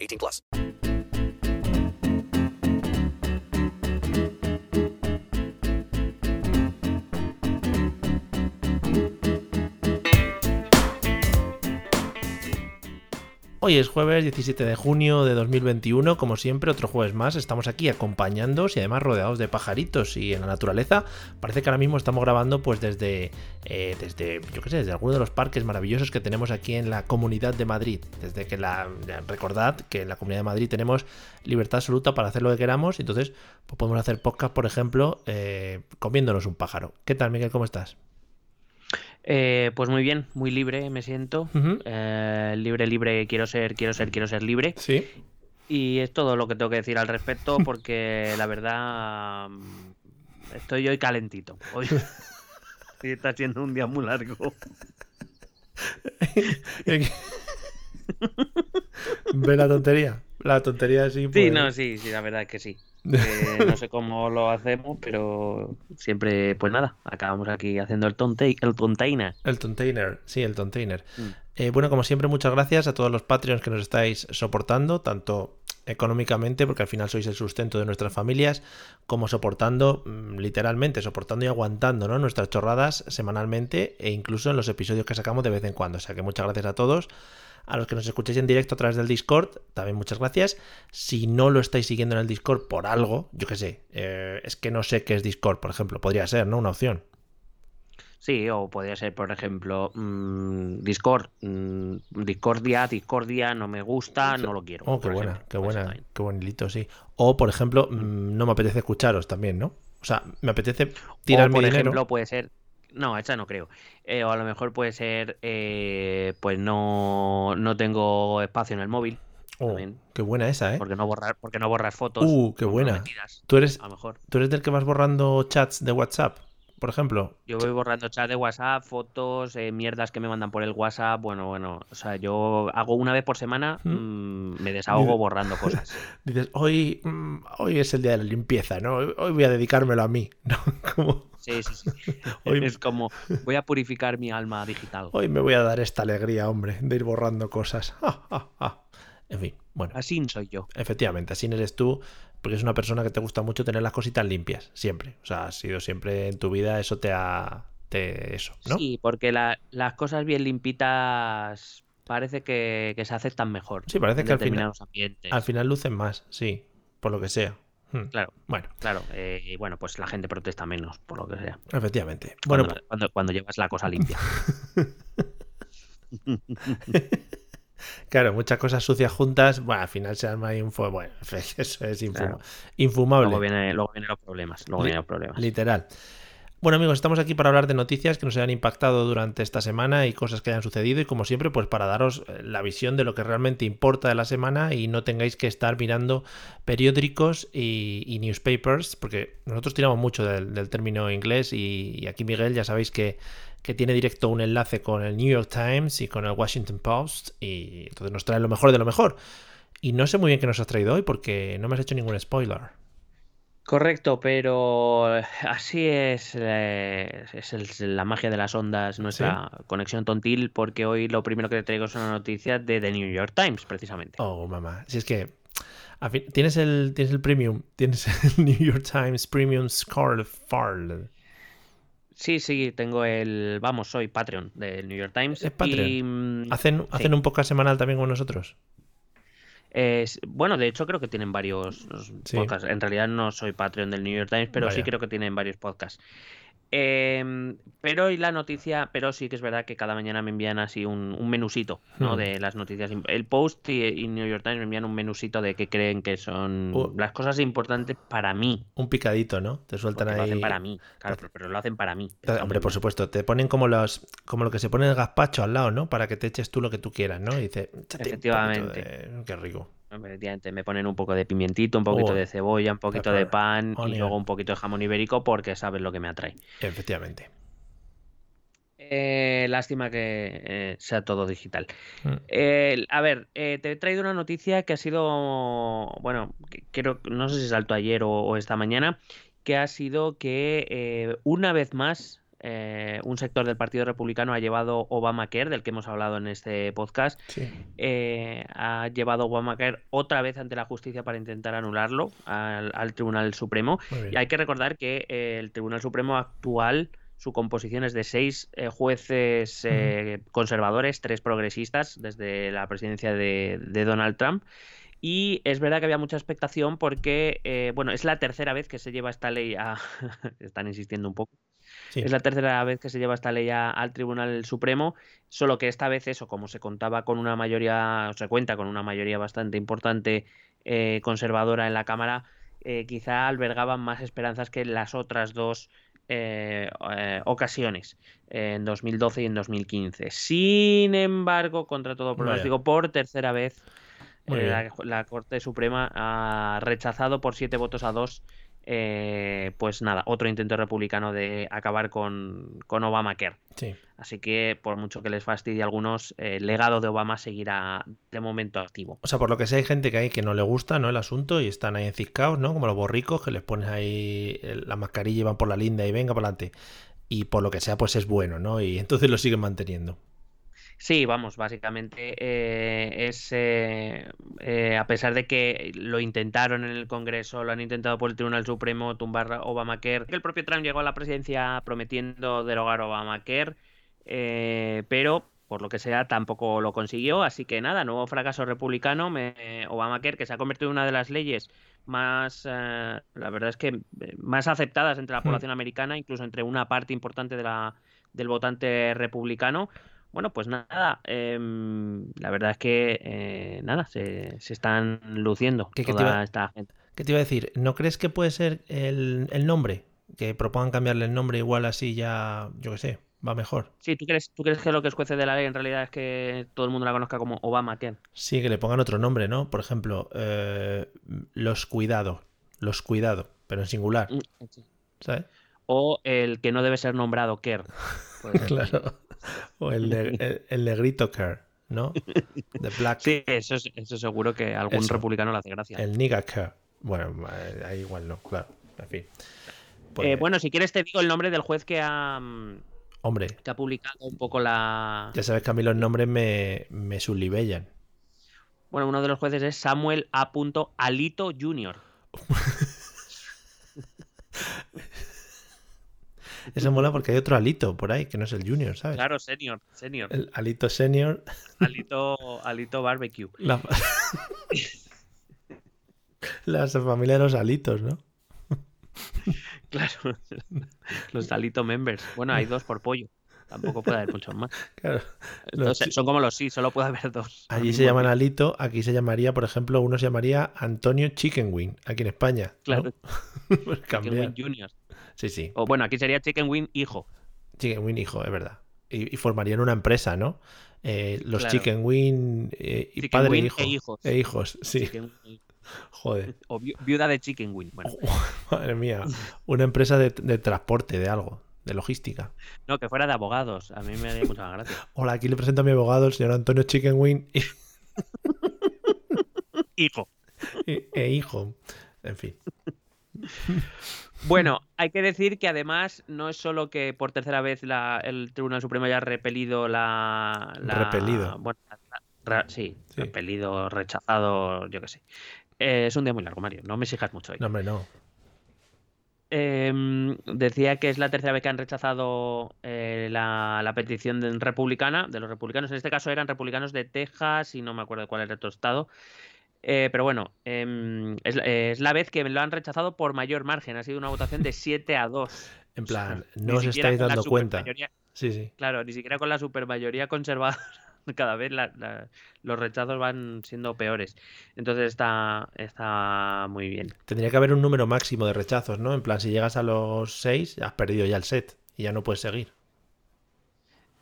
18 plus. Hoy es jueves 17 de junio de 2021, como siempre, otro jueves más. Estamos aquí acompañándoos y además rodeados de pajaritos y en la naturaleza. Parece que ahora mismo estamos grabando pues desde, eh, desde yo qué sé, desde alguno de los parques maravillosos que tenemos aquí en la Comunidad de Madrid. Desde que la recordad que en la Comunidad de Madrid tenemos libertad absoluta para hacer lo que queramos. Entonces, pues podemos hacer podcast, por ejemplo, eh, comiéndonos un pájaro. ¿Qué tal, Miguel? ¿Cómo estás? Eh, pues muy bien, muy libre me siento. Eh, libre, libre, quiero ser, quiero ser, quiero ser libre. Sí. Y es todo lo que tengo que decir al respecto porque la verdad mm, estoy hoy calentito. Hoy hoy está siendo un día muy largo. ¿Ve la tontería? La tontería sí. Sí, pues- no, sí, sí, la verdad es que sí. Eh, no sé cómo lo hacemos, pero siempre, pues nada, acabamos aquí haciendo el, tonte, el tontaina. El container, sí, el container. Mm. Eh, bueno, como siempre, muchas gracias a todos los Patreons que nos estáis soportando, tanto económicamente, porque al final sois el sustento de nuestras familias, como soportando, mm, literalmente, soportando y aguantando ¿no? nuestras chorradas semanalmente e incluso en los episodios que sacamos de vez en cuando. O sea que muchas gracias a todos. A los que nos escuchéis en directo a través del Discord, también muchas gracias. Si no lo estáis siguiendo en el Discord por algo, yo qué sé, eh, es que no sé qué es Discord, por ejemplo, podría ser, ¿no? Una opción. Sí, o podría ser, por ejemplo, mm, Discord, mm, Discordia, Discordia, no me gusta, no lo quiero. Oh, qué buena, ejemplo. qué buena, qué buen hilito, sí. O, por ejemplo, mm, no me apetece escucharos también, ¿no? O sea, me apetece tirar o, mi por dinero. ejemplo, puede ser. No, esa no creo. Eh, o a lo mejor puede ser, eh, pues no, no tengo espacio en el móvil, Oh, también. qué buena esa, ¿eh? porque no borrar, porque no borrar fotos. Uh, qué buena. ¿Tú eres, A lo mejor. ¿Tú eres del que vas borrando chats de WhatsApp, por ejemplo? Yo voy borrando chat de WhatsApp, fotos, eh, mierdas que me mandan por el WhatsApp. Bueno, bueno, o sea, yo hago una vez por semana, ¿Mm? mm, me desahogo borrando cosas. Dices, hoy, mm, hoy es el día de la limpieza, ¿no? Hoy, hoy voy a dedicármelo a mí, ¿no? Como, Sí, sí, sí. Hoy- Es como, voy a purificar mi alma digital. hoy me voy a dar esta alegría, hombre, de ir borrando cosas. Ja, ja, ja. En fin, bueno. Así soy yo. Efectivamente, así eres tú, porque es una persona que te gusta mucho tener las cositas limpias, siempre. O sea, ha sido siempre en tu vida, eso te ha... Te, eso, ¿no? Sí, porque la- las cosas bien limpitas parece que, que se aceptan mejor. Sí, parece que al final- ambientes. Al final lucen más, sí, por lo que sea. Hmm, Claro, Bueno, claro. eh, y bueno, pues la gente protesta menos, por lo que sea. efectivamente. Bueno, Cuando, cuando, cuando llevas la cosa limpia. claro, muchas cosas sucias juntas, bueno, al final se arma ahí un fuego. Bueno, eso es infuma- Claro. infumable. luego, viene, luego vienen los problemas. Luego Li- vienen los problemas. Literal. Bueno amigos, estamos aquí para hablar de noticias que nos hayan impactado durante esta semana y cosas que hayan sucedido y como siempre pues para daros eh, la visión de lo que realmente importa de la semana y no tengáis que estar mirando periódicos y, newspapers porque nosotros tiramos mucho del, del término inglés y, y aquí Miguel ya sabéis que, que tiene directo un enlace con el New York Times y con el Washington Post y entonces nos trae lo mejor de lo mejor. Y no sé muy bien qué nos has traído hoy porque no me has hecho ningún spoiler. Correcto, pero así es, eh, es el- la magia de las ondas, nuestra conexión tontil, porque hoy lo primero que te traigo es una noticia de The New York Times, precisamente. Oh, mamá. Si es que. fin- tienes el, tienes el premium. Tienes el New York Times Premium Scarlet Farl. Sí, sí, tengo el, vamos, soy Patreon del New York Times. ¿Es Patreon? y, mm, ¿Hacen, sí. ¿Hacen un podcast semanal también con nosotros? Es- bueno, de hecho creo que tienen varios Sí. podcasts. En realidad no soy Patreon del New York Times, pero sí creo que tienen varios podcasts. Em, pero hoy la noticia, pero sí que es verdad que cada mañana me envían así un, un menusito, ¿no? Hmm. De las noticias. El Post y, y New York Times me envían un menusito de qué creen que son Uh. las cosas importantes para mí. Un picadito, ¿no? Te sueltan Porque lo ahí. hacen para mí, claro, pero, pero lo hacen para mí. que Hombre, muy por supuesto, te ponen como los como lo que se pone el gazpacho al lado, ¿no? Para que te eches tú lo que tú quieras, ¿no? Y dice, "Échate un poquito Efectivamente. de- Qué rico. Efectivamente, me ponen un poco de pimientito, un poquito Oh, de cebolla, un poquito de pan y luego un poquito de jamón ibérico porque sabes lo que me atrae. Efectivamente. Eh, lástima que eh, sea todo digital. Mm. Eh, a ver, eh, te he traído una noticia que ha sido, bueno, creo, no sé si saltó ayer o, o esta mañana, que ha sido que una vez más eh, un sector del Partido Republicano ha llevado Obamacare, del que hemos hablado en este podcast, Sí. eh, ha llevado Obamacare otra vez ante la justicia para intentar anularlo al, al Tribunal Supremo. Y hay que recordar que eh, el Tribunal Supremo actual, su composición es de seis eh, jueces eh, conservadores, tres progresistas desde la presidencia de, de Donald Trump. Y es verdad que había mucha expectación porque, eh, bueno, es la tercera vez que se lleva esta ley a... Están insistiendo un poco. Sí. Es la tercera vez que se lleva esta ley a- al Tribunal Supremo, solo que esta vez eso, como se contaba con una mayoría, o se cuenta con una mayoría bastante importante eh, conservadora en la Cámara, eh, quizá albergaban más esperanzas que las otras dos eh, eh, ocasiones, eh, en 2012 y en 2015. Sin embargo, contra todo Vaya. pronóstico, por tercera vez, la Corte Suprema ha rechazado por siete votos a dos eh, pues nada, otro intento republicano de acabar con, con Obamacare. Sí. Así que, por mucho que les fastidie a algunos, eh, el legado de Obama seguirá de momento activo. O sea, por lo que sé, hay gente que hay que no le gusta, ¿no? El asunto y están ahí enciscados, ¿no? Como los borricos que les pones ahí la mascarilla y van por la linda y venga para adelante. Y por lo que sea, pues es bueno, ¿no? Y entonces lo siguen manteniendo. Sí, vamos, básicamente eh, es, eh, eh, a pesar de que lo intentaron en el Congreso, lo han intentado por el Tribunal Supremo tumbar Obamacare, que el propio Trump llegó a la presidencia prometiendo derogar Obamacare, eh, pero por lo que sea tampoco lo consiguió, así que nada, nuevo fracaso republicano, me- Obamacare, que se ha convertido en una de las leyes más, eh, la verdad es que eh, más aceptadas entre la Hmm. población americana, incluso entre una parte importante de la, del votante republicano. Bueno, pues nada, em, la verdad es que eh, nada, se, se están luciendo ¿Qué- qué te iba- esta gente. ¿Qué te iba a decir? ¿No crees que puede ser el, el nombre? Que propongan cambiarle el nombre igual así ya, yo qué sé, va mejor. Sí, ¿tú crees, ¿tú crees que lo que escuece de la ley en realidad es que todo el mundo la conozca como Obamacare? Sí, que le pongan otro nombre, ¿no? Por ejemplo, eh, los cuidados. Los cuidados, pero en singular, Mm, ¿sabes? O el que no debe ser nombrado Care. Claro. O el, el, el negrito care, ¿no? The black, Sí, eso, es- eso seguro que a algún Eso. republicano le hace gracia. el nigga care. Bueno, eh, ahí igual no, claro. En fin. Eh, Pues, bueno, si quieres te digo el nombre del juez que ha, mm, Hombre, que ha publicado un poco la... ya sabes que a mí los nombres me, me sublibellan. Bueno, uno de los jueces es Samuel A. Alito Jr. Eso mola porque hay otro alito por ahí, que no es el junior, ¿sabes? Claro, senior, senior. El alito senior. Alito, Alito Barbecue. La, la familia de los alitos, ¿no? Claro. Los Alito members. Bueno, hay dos por pollo. Tampoco puede haber muchos más. Claro. Entonces, son como los sí, solo puede haber dos. al Allí se llaman alito, aquí se llamaría, por ejemplo, uno se llamaría Antonio Chicken Wing, aquí en España. ¿no? Claro. Pues Chicken. Wing Junior. Sí, sí. O bueno, aquí sería Chicken Wing Hijo. Chicken Wing hijo, es verdad. Y, y formarían una empresa, ¿no? Eh, los Claro. Chicken Wing eh, y Chicken padre Wing e hijo. e hijos. E hijos, sí. Chicken. Joder. O vi- viuda de Chicken Wing. Bueno, Madre mía. Una empresa de, de transporte, de algo, de logística. no, que fuera de abogados. A mí me haría mucha gracia. Hola, aquí le presento a mi abogado, el señor Antonio Chicken Wing y, Hijo. y- e hijo. En fin. Bueno, hay que decir que además no es solo que por tercera vez la- el Tribunal Supremo haya repelido la. la- Repelido. Bueno, la- ra- sí, Sí. repelido, rechazado, yo qué sé. Eh, es un día muy largo, Mario. No me exijas mucho hoy. No, hombre, no. Em, decía que es la tercera vez que han rechazado eh, la, la petición de- republicana, de los republicanos. En este caso eran republicanos de Texas y no me acuerdo de cuál era otro estado. Eh, pero bueno, em, es, la- es la vez que lo han rechazado por mayor margen. Ha sido una votación de 7 a 2. En plan, no os estáis dando cuenta. Sí, sí. Claro, ni siquiera con la supermayoría conservadora. Cada vez la- la- los rechazos van siendo peores. Entonces está, está muy bien. Tendría que haber un número máximo de rechazos, ¿no? En plan, si llegas a los 6, has perdido ya el set y ya no puedes seguir.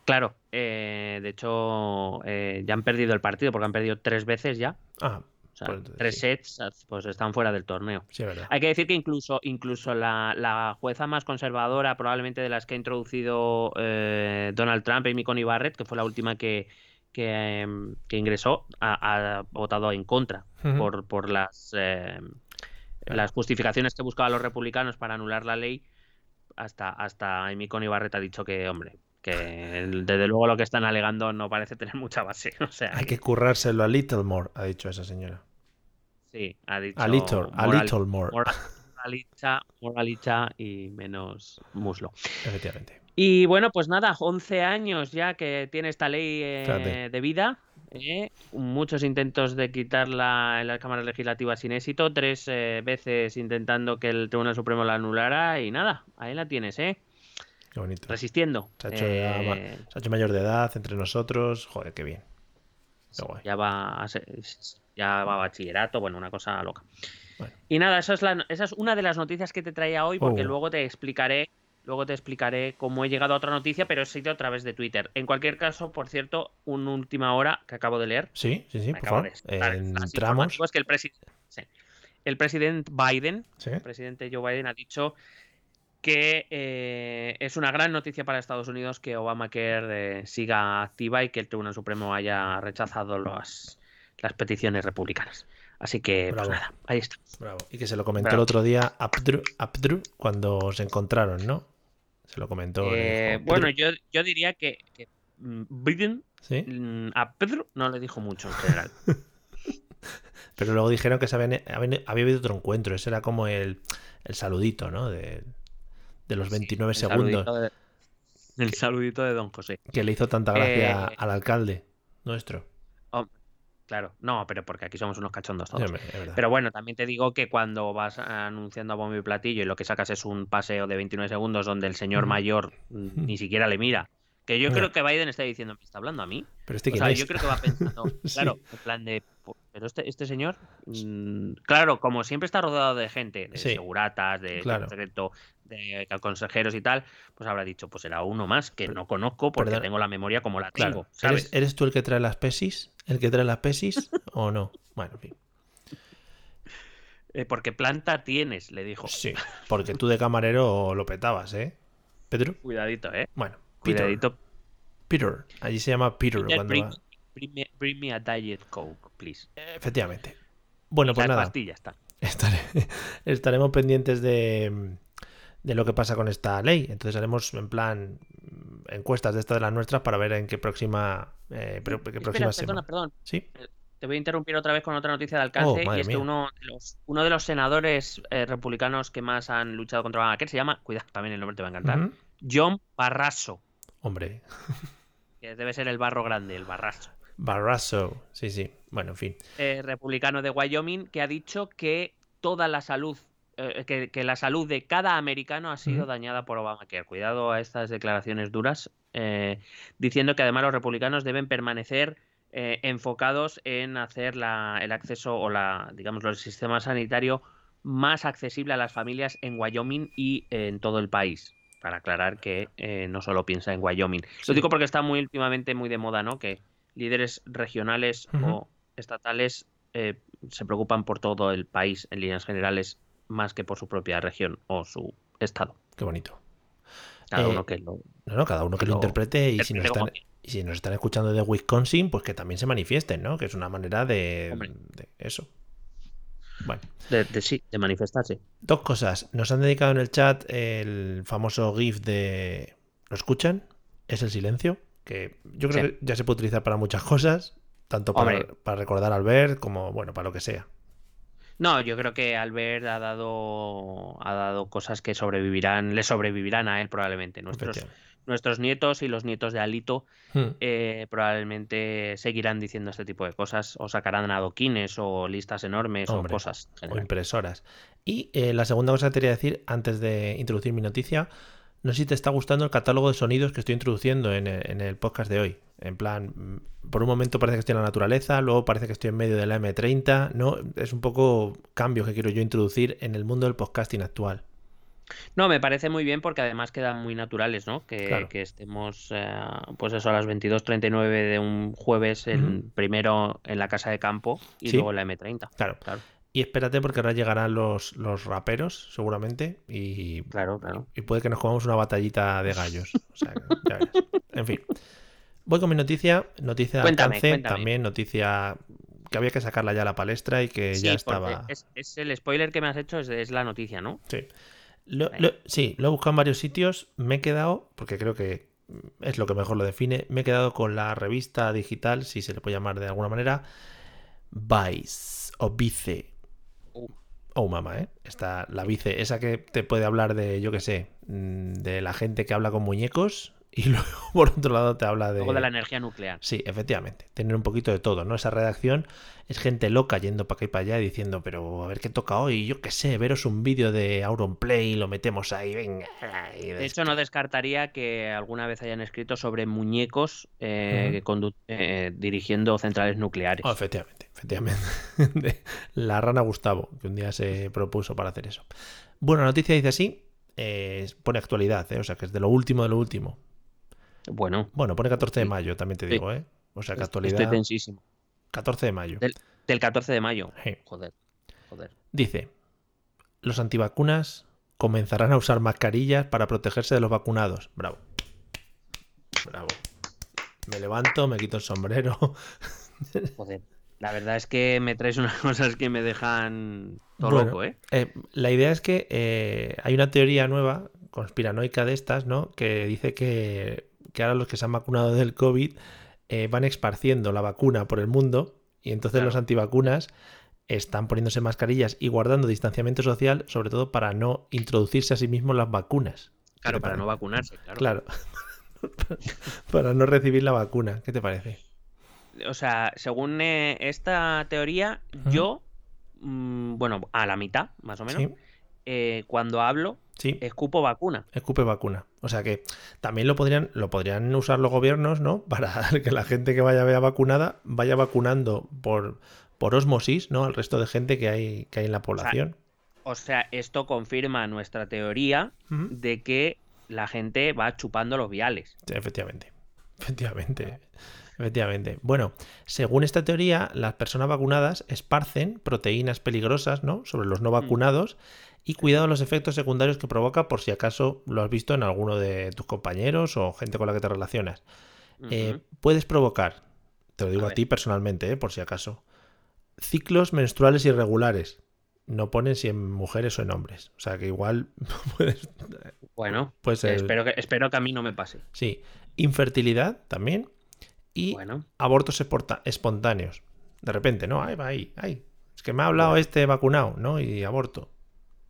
Claro, eh, de hecho eh, ya han perdido el partido porque han perdido tres veces ya. Ah, O sea, Pues entonces tres sí. sets pues están fuera del torneo. Sí. Hay que decir que incluso, incluso la, la jueza más conservadora, probablemente de las que ha introducido eh, Donald Trump, Amy Coney Barrett, que fue la última que, que, em, que ingresó, ha, ha votado en contra por, por las, eh, las justificaciones que buscaban los republicanos para anular la ley. Hasta, hasta Amy Coney Barrett ha dicho que, hombre, que desde luego lo que están alegando no parece tener mucha base. O sea, Hay que currárselo a little more, ha dicho esa señora. Sí, ha dicho A little, a little more. moral- moralicha, moralicha y menos muslo. Efectivamente. Y bueno, pues nada, 11 años ya que tiene esta ley eh, de vida. eh, muchos intentos de quitarla en las cámaras legislativas sin éxito. Tres eh, veces intentando que el Tribunal Supremo la anulara. Y nada, ahí la tienes, ¿eh? Qué bonito. Resistiendo. Se ha, hecho ya ma- se ha hecho mayor de edad entre nosotros. Joder, qué bien. Qué guay. ya va a ser- ya va a bachillerato, bueno, una cosa loca. Bueno. Y nada, esa es, la, esa es una de las noticias que te traía hoy, porque Oh. luego te explicaré, luego te explicaré cómo he llegado a otra noticia, pero he sido a través de Twitter. En cualquier caso, por cierto, una última hora que acabo de leer. Sí, sí, sí, por favor. Entramos. es que el presidente, el presidente Biden, Sí. el presidente Joe Biden ha dicho que eh, es una gran noticia para Estados Unidos que Obamacare eh, siga activa y que el Tribunal Supremo haya rechazado las, las peticiones republicanas. Así que, Bravo. pues nada, ahí está. Bravo. Y que se lo comentó el otro día a Abdru, Abdru cuando se encontraron, ¿no? Se lo comentó. Eh, bueno, yo, yo diría que, que, mm, Biden Sí. mm, a Pedro no le dijo mucho en general. Pero luego dijeron que se habían- había habido otro encuentro. Ese era como el, el saludito, ¿no? De, de los 29 El segundos saludito de- el saludito de Don José. que le hizo tanta gracia Eh, al alcalde nuestro. Claro, no, pero porque aquí somos unos cachondos todos. Pero bueno, también te digo que cuando vas anunciando a bombo y platillo y lo que sacas es un paseo de 29 segundos donde el señor mayor ni siquiera le mira. Que yo creo que Biden está diciendo, ¿me está hablando a mí? Pero este O sea, es? yo creo que va pensando, Sí. claro, en plan de, "Po- pero este, este señor, mm, claro, como siempre está rodeado de gente, de Sí. seguratas, de Claro. secreto, de consejeros y tal, pues habrá dicho, pues será uno más que no conozco porque tengo la memoria como la Claro. tengo, ¿sabes? ¿Eres, eres tú el que trae las pesis? ¿El que trae las pesis o no? Bueno, en fin. Eh, porque planta tienes, le dijo. Sí, porque tú de camarero lo petabas, ¿eh? Pedro. Cuidadito, eh. Bueno, Peter. Peter. Allí se llama Peter Peter, cuando bring, va. bring me, bring me a diet coke, please. Efectivamente. Bueno, pues nada. pastillas está. Estare- estaremos pendientes de, de lo que pasa con esta ley. Entonces haremos en plan encuestas de estas de las nuestras para ver en qué próxima, eh, qué Espera, próxima perdona, semana. perdón. Sí, Te voy a interrumpir otra vez con otra noticia de alcance. Oh, y es que uno de, los, uno de los senadores eh, republicanos que más han luchado contra Obamacare se llama, cuidado, también el nombre te va a encantar. John Barrasso, hombre, que debe ser el barro grande, el Barrasso. Barrasso. Sí, sí. Bueno, en fin. eh, republicano de Wyoming, que ha dicho que toda la salud, eh, que, que la salud de cada americano ha sido dañada por Obamacare. Cuidado a estas declaraciones duras, eh, diciendo que además los republicanos deben permanecer eh, enfocados en hacer la- el acceso o la, digamos, el sistema sanitario más accesible a las familias en Wyoming y en todo el país. Para aclarar que eh, no solo piensa en Wyoming. Sí. Lo digo porque está muy últimamente muy de moda, ¿no? Que líderes regionales o estatales eh, se preocupan por todo el país en líneas generales más que por su propia región o su estado. Qué bonito. Cada Eh, uno que lo No, no, cada uno que lo Lo- interprete y si, nos están, y si nos están escuchando de Wisconsin, pues que también se manifiesten, ¿no? Que es una manera de eso. Bueno, de, de sí, de manifestarse. dos cosas. Nos han dedicado en el chat el famoso GIF de ¿Lo escuchan? Es el silencio, que yo creo Sí. que ya se puede utilizar para muchas cosas, tanto para, para recordar al ver como, bueno, para lo que sea. No, yo creo que Albert ha dado ha dado cosas que sobrevivirán, le sobrevivirán a él probablemente. Nuestros. Nuestros nietos y los nietos de Alito Hmm. eh, probablemente seguirán diciendo este tipo de cosas o sacarán adoquines o listas enormes Hombre, o cosas. o impresoras. Y eh, la segunda cosa que te quería decir antes de introducir mi noticia, no sé si te está gustando el catálogo de sonidos que estoy introduciendo en el, en el podcast de hoy. En plan, mm, por un momento parece que estoy en la naturaleza, luego parece que estoy en medio de la M30, ¿no? Es un poco cambios que quiero yo introducir en el mundo del podcasting actual. No, me parece muy bien porque además quedan muy naturales, ¿no? Que, Claro. que estemos, eh, pues eso, a las 22.39 de un jueves, el primero en la casa de campo y Sí. luego en la M30. Claro. Claro, Y espérate porque ahora llegarán los, los raperos, seguramente, y, claro, claro. y puede que nos comamos una batallita de gallos. O sea, ya verás. En fin. Voy con mi noticia. Noticia de alcance, cuéntame. también noticia que había que sacarla ya a la palestra y que Sí, ya estaba... es, es el spoiler que me has hecho, es, es la noticia, ¿no? Sí. Lo, sí, lo he buscado en varios sitios. Me he quedado, porque creo que es lo que mejor lo define, me he quedado con la revista digital, si se le puede llamar de alguna manera, Vice o Vice. Uh. Oh, mamá, ¿eh? Está la Vice, esa que te puede hablar de, yo qué sé, mm, de la gente que habla con muñecos y luego por otro lado te habla de... Luego de la energía nuclear. Sí, efectivamente. Tener un poquito de todo, ¿no? Esa redacción es gente loca yendo para acá y para allá y diciendo, pero a ver qué toca hoy, yo qué sé, veros un vídeo de Auronplay y lo metemos ahí, venga. y De hecho, no descartaría que alguna vez hayan escrito sobre muñecos eh, eh, dirigiendo centrales nucleares. Oh, efectivamente, efectivamente. La rana Gustavo, que un día se propuso para hacer eso. Bueno, la noticia dice así, eh, pone actualidad, ¿eh? o sea que es de lo último de lo último. Bueno, Bueno, pone 14 de mayo, también te digo, ¿eh? O sea que estoy actualidad tensísimo. 14 de mayo. Del, del 14 de mayo. Sí. Joder, joder. Dice, los antivacunas comenzarán a usar mascarillas para protegerse de los vacunados. Bravo. Bravo. Me levanto, me quito el sombrero. Joder. La verdad es que me traes unas cosas que me dejan todo Bueno, loco, ¿eh? Eh, la idea es que eh, hay una teoría nueva, conspiranoica de estas, ¿no? Que dice que, que ahora los que se han vacunado del COVID eh, van esparciendo la vacuna por el mundo y entonces Claro. los antivacunas están poniéndose mascarillas y guardando distanciamiento social, sobre todo para no introducirse a sí mismos las vacunas. ¿Qué Claro, para parece? no vacunarse, claro. Claro. para no recibir la vacuna. ¿Qué te parece? O sea, según eh, esta teoría, yo, mm, bueno, a la mitad, más o menos, Sí, eh, cuando hablo, sí. escupo vacuna. Escupe vacuna. O sea que también lo podrían, lo podrían usar los gobiernos, ¿no? Para que la gente que vaya vea vacunada vaya vacunando por, por osmosis, ¿no? Al resto de gente que hay, que hay en la población. O sea, esto confirma nuestra teoría de que la gente va chupando los viales. Sí, efectivamente. Efectivamente. Efectivamente. Bueno, según esta teoría, las personas vacunadas esparcen proteínas peligrosas, ¿no? Sobre los no vacunados y cuidado los efectos secundarios que provoca por si acaso lo has visto en alguno de tus compañeros o gente con la que te relacionas. Eh, puedes provocar, te lo digo A ti personalmente, eh, por si acaso, ciclos menstruales irregulares. No ponen si en mujeres o en hombres. O sea que igual puedes. Bueno, puede ser- espero, que, espero que a mí no me pase. Sí. Infertilidad también. Y Bueno, abortos espontáneos. De repente, ¿no? Ahí va, ahí, ahí. Es que me ha hablado este vacunado, ¿no? Y aborto.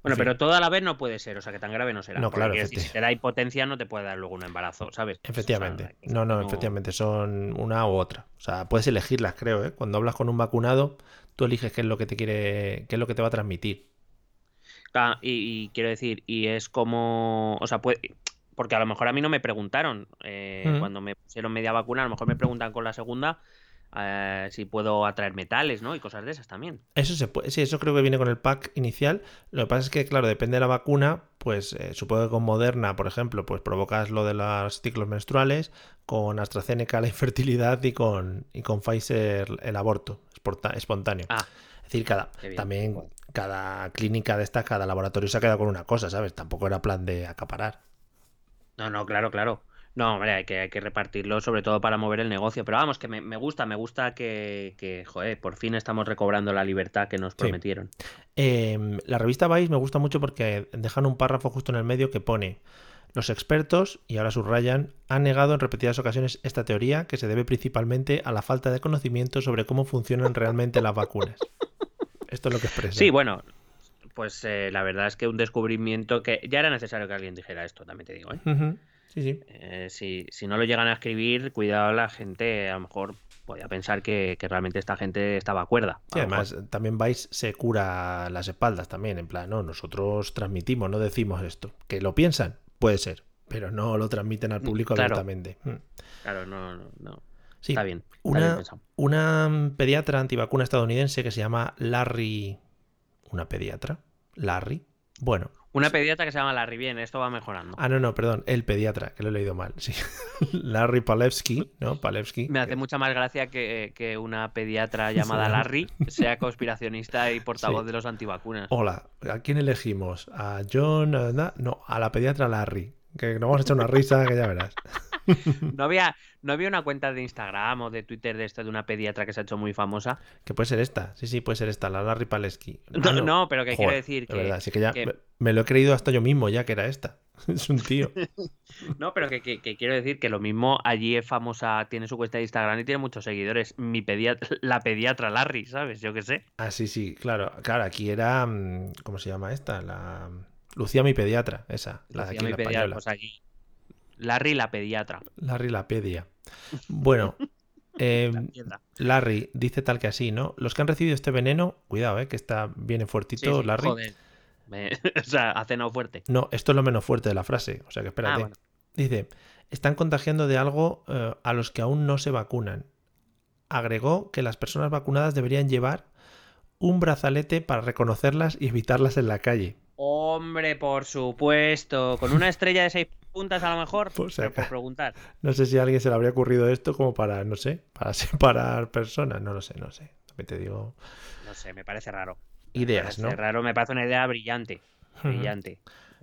Bueno pero todo a la vez no puede ser, o sea que tan grave no será. No, claro, decir, si te da hipotencia no te puede dar luego un embarazo, ¿sabes? Efectivamente. O sea, que No, no, no- efectivamente. Son una u otra. O sea, puedes elegirlas, creo, ¿eh? Cuando hablas con un vacunado, tú eliges qué es lo que te quiere, qué es lo que te va a transmitir. Ah, y, y quiero decir, y es como, o sea, puede, porque a lo mejor a mí no me preguntaron eh, Mm. cuando me pusieron media vacuna, a lo mejor me preguntan con la segunda eh, si puedo atraer metales, ¿no? Y cosas de esas también. Eso se puede, sí, eso creo que viene con el pack inicial. Lo que pasa es que, claro, depende de la vacuna, pues eh, supongo que con Moderna, por ejemplo, pues provocas lo de los ciclos menstruales, con AstraZeneca la infertilidad y con, y con Pfizer el aborto espontáneo. Ah, Es decir, cada, también Bueno. cada clínica de estas, cada laboratorio se ha quedado con una cosa, ¿sabes? Tampoco era plan de acaparar. no, no, claro, claro. No, hombre, hay que, hay que repartirlo sobre todo para mover el negocio. Pero vamos, que me, me gusta, me gusta que, que, joder, por fin estamos recobrando la libertad que nos prometieron. Eh, la revista Vice me gusta mucho porque dejan un párrafo justo en el medio que pone los expertos, y ahora subrayan, han negado en repetidas ocasiones esta teoría que se debe principalmente a la falta de conocimiento sobre cómo funcionan realmente las vacunas. Esto es lo que expresa. Sí, bueno, pues eh, la verdad es que un descubrimiento que ya era necesario que alguien dijera esto, también te digo, ¿eh? Sí, sí. Eh, si, si no lo llegan a escribir, cuidado, la gente a lo mejor podía pensar que, que realmente esta gente estaba cuerda. Sí, además mejor. también Vice se cura las espaldas también, en plan, no, nosotros transmitimos, no decimos esto. Que lo piensan, puede ser, pero no lo transmiten al público claro. abiertamente. Mm. Claro, no, no, no. Sí, Está bien. está una pediatra antivacuna estadounidense que se llama Larry. ¿Una pediatra? Larry. Bueno, Una pediatra que se llama Larry. Bien, esto va mejorando. Ah, no, no, perdón, el pediatra, que lo he leído mal. Sí. Larry Palevsky, ¿no? Palevsky. Me hace mucha más gracia que, que una pediatra llamada Larry sea conspiracionista y portavoz Sí. de los antivacunas. Hola, ¿a quién elegimos? ¿A John? a- No, a la pediatra Larry. Que nos vamos a echar una risa que ya verás. ¿No había, ¿No había una cuenta de Instagram o de Twitter de esto de una pediatra que se ha hecho muy famosa? Que puede ser esta. Sí, sí, puede ser esta, la Larry Palevsky. No, no, pero que quiero decir de que- verdad, sí que ya que- me, lo he creído hasta yo mismo ya que era esta. Es un tío. No, pero que, que- que quiero decir que lo mismo allí es famosa, tiene su cuenta de Instagram y tiene muchos seguidores. Mi pediatra, la pediatra Larry, ¿sabes? Yo qué sé. Ah, sí, sí, claro. Claro, aquí era. mm, ¿Cómo se llama esta? La. Lucía, mi pediatra, esa. La de Lucía, aquí, mi la pediatra, española. pues allí. Larry la pediatra. Larry la pedia. Bueno, eh, La tienda. Larry dice tal que así, ¿no? Los que han recibido este veneno, cuidado, ¿eh? Que está bien Sí, fuertito, sí, Larry. joder. Me- o sea, ha cenado fuerte. No, esto es lo menos fuerte de la frase. O sea que espérate. Ah, bueno. Dice, están contagiando de algo eh, a los que aún no se vacunan. Agregó que las personas vacunadas deberían llevar un brazalete para reconocerlas y evitarlas en la calle. Hombre, por supuesto. Con una estrella de seis puntas a lo mejor. Pero por preguntar. No sé si a alguien se le habría ocurrido esto como para, no sé, para separar personas. No lo sé, no sé. También te digo No sé, me parece raro. Me ideas, parece ¿no? raro, me parece una idea brillante. Brillante.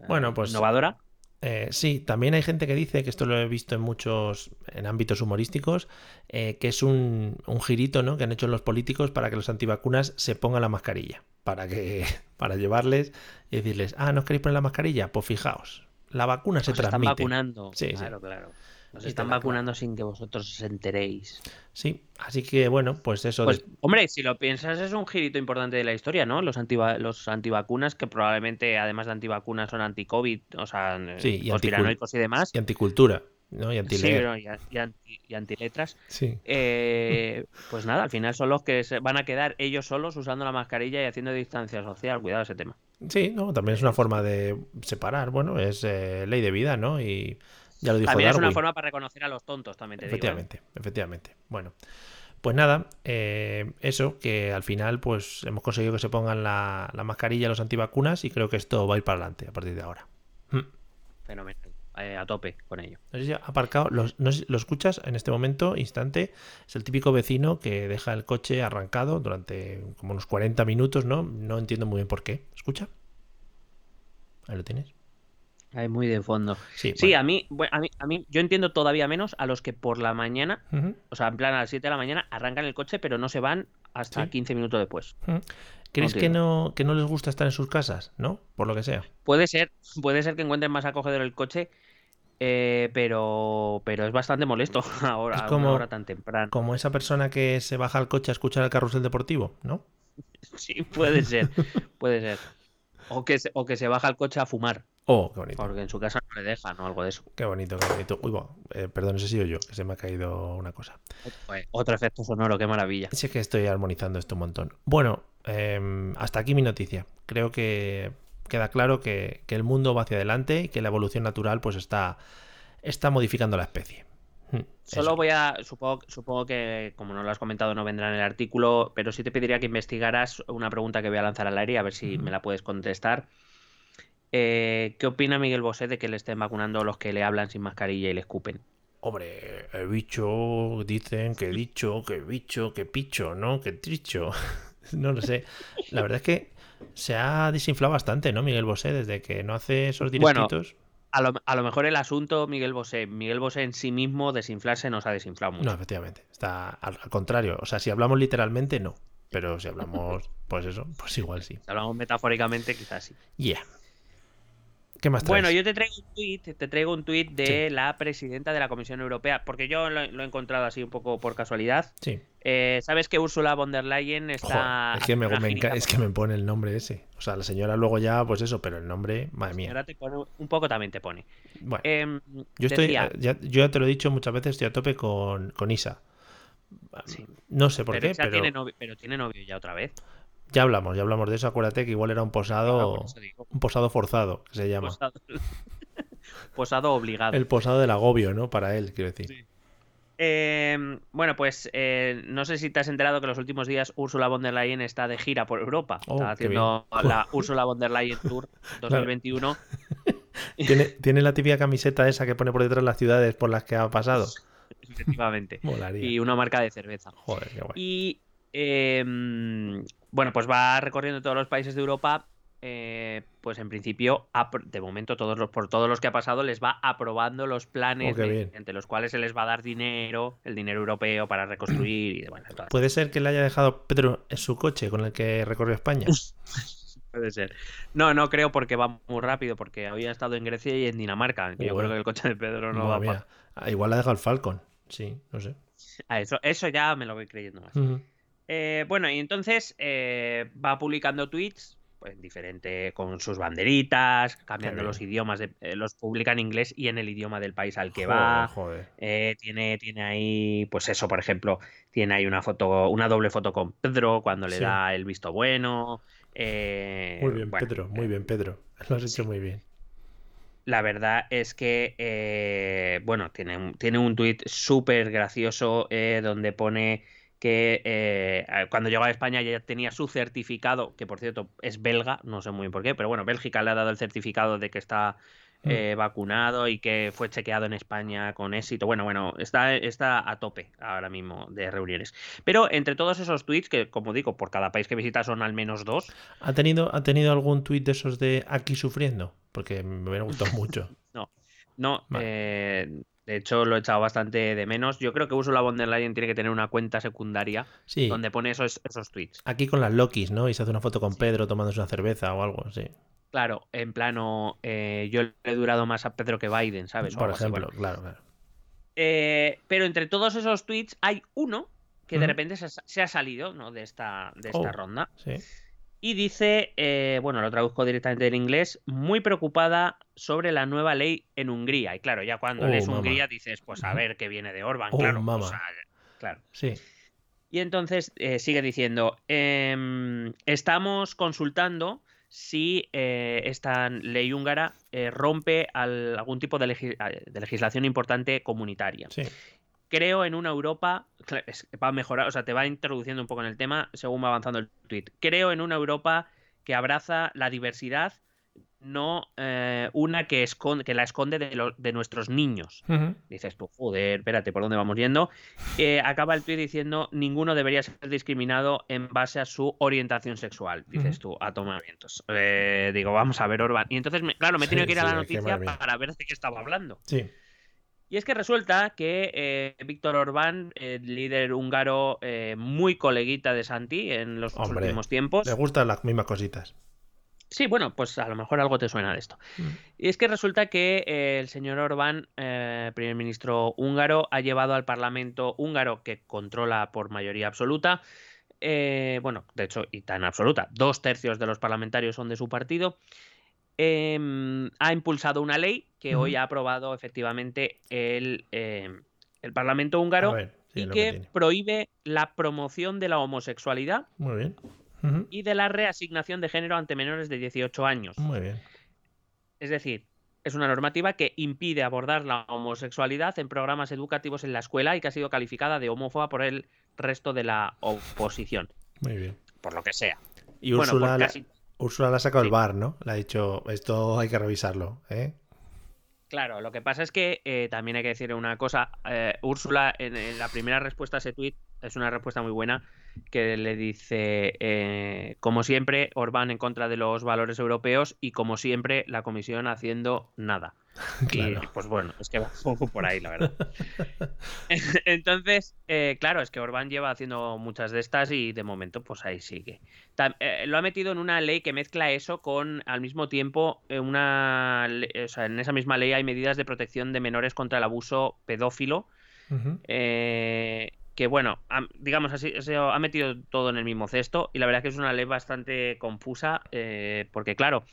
Bueno, Eh, pues- Innovadora. Eh, sí, también hay gente que dice, que esto lo he visto en muchos, en ámbitos humorísticos, eh, que es un, un girito, ¿no? Que han hecho los políticos para que los antivacunas se pongan la mascarilla. Para que, para llevarles y decirles, ah, ¿no os queréis poner la mascarilla? Pues fijaos, la vacuna se Nos están transmite. vacunando. Sí, sí. claro, claro. Nos están vacunando sin que vosotros os enteréis. Sí, así que bueno, pues eso. Pues, de- hombre, si lo piensas, es un girito importante de la historia, ¿no? Los, antiva- los antivacunas, que probablemente, además de antivacunas, son anti-COVID, o sea, Sí, y y demás. y anticultura, ¿no? Y Sí, antileer. pero y, y y antiletras. Sí. Eh, pues nada, al final son los que se van a quedar ellos solos usando la mascarilla y haciendo distancia social. Cuidado ese tema. Sí, no, también es una forma de separar, bueno, es eh, ley de vida, ¿no? Y ya lo dijo También es una forma para reconocer a los tontos, también te digo. ¿eh? Efectivamente, efectivamente. Bueno, pues nada, eh, eso, que al final pues hemos conseguido que se pongan la, la mascarilla los antivacunas y creo que esto va a ir para adelante a partir de ahora. Hmm. Fenomenal. Eh, a tope con ello. No sé si ha aparcado, los- no sé lo escuchas en este momento, instante, es el típico vecino que deja el coche arrancado durante como unos 40 minutos, ¿no? No entiendo muy bien por qué. ¿Escucha? Ahí lo tienes. Ay, muy de fondo. Sí, Sí, bueno. a mí, bueno, a mí, a mí, yo entiendo todavía menos a los que por la mañana, o sea, en plan a las 7 de la mañana, arrancan el coche, pero no se van hasta Sí. 15 minutos después. ¿Crees que entiendo. no, que no les gusta estar en sus casas? ¿No? Por lo que sea. Puede ser, puede ser que encuentren más acogedor el coche, eh, pero, pero es bastante molesto ahora, Es como- una hora tan temprana. Como esa persona que se baja al coche a escuchar el carrusel deportivo, ¿no? Sí, puede ser, puede ser. O que, se, o que se baja el coche a fumar, Oh, qué bonito. porque en su casa no le dejan o algo de eso. Qué bonito, qué bonito. Uy, va, eh, perdón, ese he sido yo, que se me ha caído una cosa. Joder, Otro efecto sonoro, qué maravilla. Sí que estoy armonizando esto un montón. Bueno, em, hasta aquí mi noticia. Creo que queda claro que, que el mundo va hacia adelante y que la evolución natural pues está, está modificando la especie. Hmm, Solo eso. voy a, supongo, supongo que, como no lo has comentado, no vendrá en el artículo, pero sí te pediría que investigaras una pregunta que voy a lanzar al aire, a ver si me la puedes contestar. Eh, ¿qué opina Miguel Bosé de que le estén vacunando a los que le hablan sin mascarilla y le escupen? Hombre, he bicho, dicen que he dicho, que bicho, que picho, ¿no? Que tricho. no lo sé. La verdad es que se ha desinflado bastante, ¿no, Miguel Bosé? Desde que no hace esos Bueno, directitos. A lo, a lo mejor el asunto, Miguel Bosé, Miguel Bosé en sí mismo desinflarse nos ha desinflado mucho. No, efectivamente. Está al, al contrario. O sea, si hablamos literalmente, no. Pero si hablamos, pues eso, pues igual sí. Si hablamos metafóricamente, quizás sí. Yeah. ¿Qué más traes? Bueno, yo te traigo un tuit, te traigo un tuit de la presidenta de la Comisión Europea, porque yo lo, lo he encontrado así un poco por casualidad. Sí. Eh, Sabes que Ursula von der Leyen está. Joder, es, que me, es que me pone el nombre ese. O sea, la señora luego ya, pues eso, pero el nombre, madre mía. Ahora te pone, un poco también te pone. Bueno, Em, yo estoy, decía- eh, ya, yo ya te lo he dicho muchas veces, estoy a tope con, con Isa. Sí. No sé por pero, qué, Isa pero tiene novio, pero tiene novio ya otra vez. Ya hablamos, ya hablamos de eso. Acuérdate que igual era un Ah, posado, digo, un posado forzado, que se llama. posado, posado obligado. El posado del agobio, ¿no? Para él, quiero decir. Eh, bueno, pues eh, no sé si te has enterado que los últimos días Ursula von der Leyen está de gira por Europa. Oh, está haciendo la Ursula von der Leyen Tour 2021. ¿Tiene, tiene la típica camiseta esa que pone por detrás las ciudades por las que ha pasado. efectivamente. Molaría. Y una marca de cerveza. Joder, qué guay. Y eh, bueno, pues va recorriendo todos los países de Europa. eh, pues en principio, de momento, todos los, por todos los que ha pasado, les va aprobando los planes Oh, bien. entre los cuales se les va a dar dinero, el dinero europeo para reconstruir y de bueno, Puede ser que le haya dejado Pedro en su coche con el que recorrió España. Puede ser. No, no creo porque va muy rápido, porque había estado en Grecia y en Dinamarca. Yo creo que el coche de Pedro no Madre va mía. Ah, igual le ha dejado el Falcon. Sí, no sé. a eso. Eso ya me lo voy creyendo más. Ujú. Eh, bueno, y entonces eh, va publicando tweets, pues diferente, con sus banderitas, cambiando los idiomas, de- eh, los publica en inglés y en el idioma del país al que Joder, va. joder. Eh, tiene, tiene ahí, pues eso, por ejemplo, tiene ahí una foto, una doble foto con Pedro cuando le Sí. da el visto bueno. eh, Muy bien, bueno, Pedro, muy bien, Pedro. Lo has hecho muy bien. La verdad es que, bueno, tiene, un- tiene un tuit súper gracioso donde pone que eh, cuando llegó a España ya tenía su certificado, que por cierto es belga, no sé muy bien por qué, pero bueno, Bélgica le ha dado el certificado de que está Mm. eh, vacunado y que fue chequeado en España con éxito. Bueno, bueno, está, está a tope ahora mismo de reuniones. Pero entre todos esos tweets, que como digo, por cada país que visita son al menos dos, ¿Ha tenido, ¿Ha tenido algún tuit de esos de aquí sufriendo? Porque me hubiera gustado mucho. No, Vale. eh, de hecho lo he echado bastante de menos. Yo creo que Ursula von der Leyen tiene que tener una cuenta secundaria Sí, donde pone esos, esos tweets. aquí con las Lokis, ¿no? Y se hace una foto con Pedro tomándose una cerveza o algo, sí. Claro, en plano, eh, yo le he durado más a Pedro que Biden, ¿sabes? Por así, ejemplo, bueno. claro, claro. Eh, pero entre todos esos tweets hay uno que de repente se, ha- se ha salido ¿no? de esta, de esta Oh. ronda. Sí. Y dice, eh, bueno, lo traduzco directamente del inglés, muy preocupada sobre la nueva ley en Hungría. Y claro, ya cuando Oh, lees mama. Hungría dices, pues a ver qué viene de Orban, Oh, claro. o sea, claro. Sí. Y entonces eh, sigue diciendo, em, estamos consultando si eh, esta ley húngara eh, rompe al- algún tipo de, eh, de legislación importante comunitaria. Sí. Creo en una Europa, va a mejorar, o sea, te va introduciendo un poco en el tema según va avanzando el tweet. Creo en una Europa que abraza la diversidad, no eh, una que, esconde, que la esconde de, lo- de nuestros niños. Dices tú, joder, espérate, ¿por dónde vamos yendo? Eh, acaba el tweet diciendo, ninguno debería ser discriminado en base a su orientación sexual. Dices tú, a tomar vientos. Eh, digo, vamos a ver, Orban. Y entonces, me- claro, me he tenido Sí, que ir a la noticia para ver de qué estaba hablando. Sí. Y es que resulta que eh, Víctor Orbán, el líder húngaro eh, muy coleguita de Santi en los Hombre, últimos tiempos, Le gustan las mismas cositas. Sí, bueno, pues a lo mejor algo te suena de esto. Mm. Y es que resulta que eh, el señor Orbán, eh, primer ministro húngaro, ha llevado al Parlamento húngaro, que controla por mayoría absoluta, eh, bueno, de hecho, y tan absoluta, dos tercios de los parlamentarios son de su partido, em, ha impulsado una ley que hoy ha aprobado efectivamente el, em, el Parlamento húngaro ver, sí, y que prohíbe la promoción de la homosexualidad Muy bien. Ujú. y de la reasignación de género ante menores de 18 años. Muy bien. Es decir, es una normativa que impide abordar la homosexualidad en programas educativos en la escuela y que ha sido calificada de homófoba por el resto de la oposición, Muy bien. por lo que sea. Y Bueno, Úrsula, por la- casi- Úrsula le ha sacado Sí. bar, ¿no? Le ha dicho, esto hay que revisarlo, ¿eh? Claro, lo que pasa es que eh, también hay que decir una cosa. eh, Úrsula, en, en la primera respuesta a ese tuit, es una respuesta muy buena, que le dice, eh, como siempre, Orbán en contra de los valores europeos y como siempre, la Comisión haciendo nada. Claro. Y pues bueno, es que va un poco por ahí, la verdad. Entonces, eh, claro, es que Orbán lleva haciendo muchas de estas y de momento, pues ahí sigue. Tam- eh, lo ha metido en una ley que mezcla eso con, al mismo tiempo, eh, una. O sea, en esa misma ley hay medidas de protección de menores contra el abuso pedófilo. Eh, que bueno, ha- digamos así, se ha metido todo en el mismo cesto y la verdad es que es una ley bastante confusa porque claro,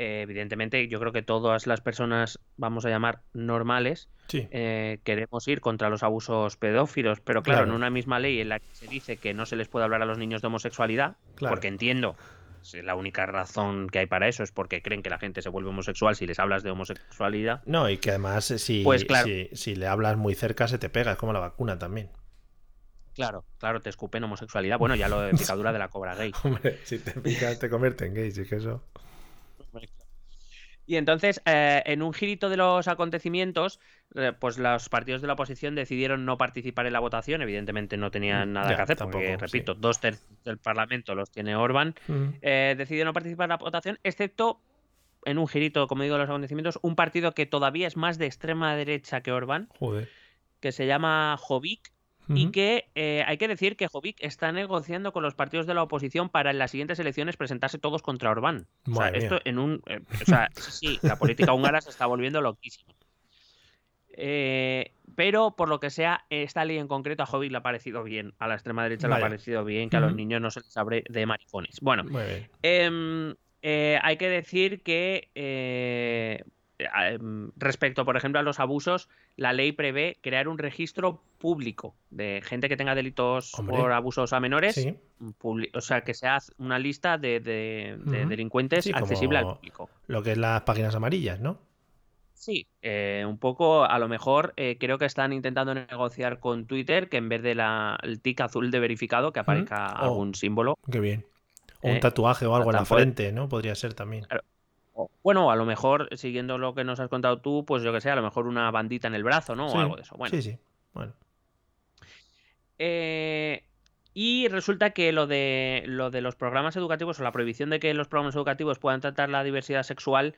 eh, evidentemente yo creo que todas las personas, vamos a llamar normales, Sí. eh, queremos ir contra los abusos pedófilos, pero claro, Claro. en una misma ley en la que se dice que no se les puede hablar a los niños de homosexualidad, Claro. porque entiendo la única razón que hay para eso es porque creen que la gente se vuelve homosexual si les hablas de homosexualidad. No, y que además eh, si, Pues claro. si, si le hablas muy cerca se te pega, es como la vacuna también. Claro, claro, te escupen homosexualidad. Bueno, ya lo de picadura de la cobra gay. Hombre, si te picas te convierte en gay, sí que eso. Y entonces, eh, en un girito de los acontecimientos, eh, pues los partidos de la oposición decidieron no participar en la votación. Evidentemente no tenían nada Ya, que hacer, tampoco, porque, sí. repito, dos tercios del Parlamento los tiene Orban. Mm. Eh, decidieron no participar en la votación, excepto en un girito, como digo, de los acontecimientos, un partido que todavía es más de extrema derecha que Orban, Joder. que se llama Y que eh, hay que decir que Jobbik está negociando con los partidos de la oposición para en las siguientes elecciones presentarse todos contra Orbán. O sea, esto en un. eh, o sea, sí, la política húngara se está volviendo loquísima. Eh, pero por lo que sea, esta ley en concreto a Jobbik le ha parecido bien, a la extrema derecha le ha parecido bien que a los niños no se les abre de maricones. Bueno. Em, eh, hay que decir que respecto, por ejemplo, a los abusos, la ley prevé crear un registro público de gente que tenga delitos Hombre. por abusos a menores. Sí. O sea, que sea una lista de, de- de Ujú. delincuentes Sí, accesible al público. Lo que es las páginas amarillas, ¿no? Sí, eh, un poco, a lo mejor eh, creo que están intentando negociar con Twitter que en vez de la, el tic azul de verificado que aparezca Oh. algún símbolo. Qué bien. O un Eh, tatuaje o algo en la frente, ¿no? Podría ser también. O- Bueno, a lo mejor, siguiendo lo que nos has contado tú, pues yo que sé, a lo mejor una bandita en el brazo, ¿no? Sí, O algo de eso. Bueno. Sí, sí. Bueno. Eh, y resulta que lo de, lo de los programas educativos o la prohibición de que los programas educativos puedan tratar la diversidad sexual,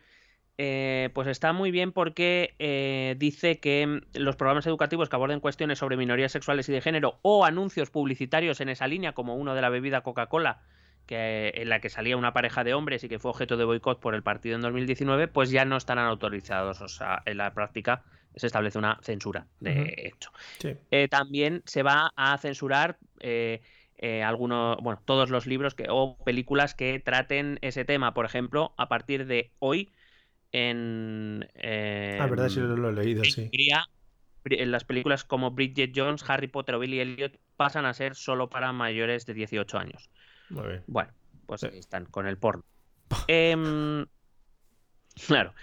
eh, pues está muy bien porque eh, dice que los programas educativos que aborden cuestiones sobre minorías sexuales y de género o anuncios publicitarios en esa línea, como uno de la bebida Coca-Cola, que, en la que salía una pareja de hombres y que fue objeto de boicot por el partido en 2019, pues ya no estarán autorizados. O sea, en la práctica se establece una censura de hecho. Sí. Eh, también se va a censurar eh, eh, algunos, bueno, todos los libros que, o películas que traten ese tema. Por ejemplo, a partir de hoy, en, Ah, verdad, sí lo, he leído, en sí. Hungría, en las películas como Bridget Jones, Harry Potter o Billy Elliot pasan a ser solo para mayores de 18 años. Muy bien. Bueno, pues ahí están, con el porno. Em, claro.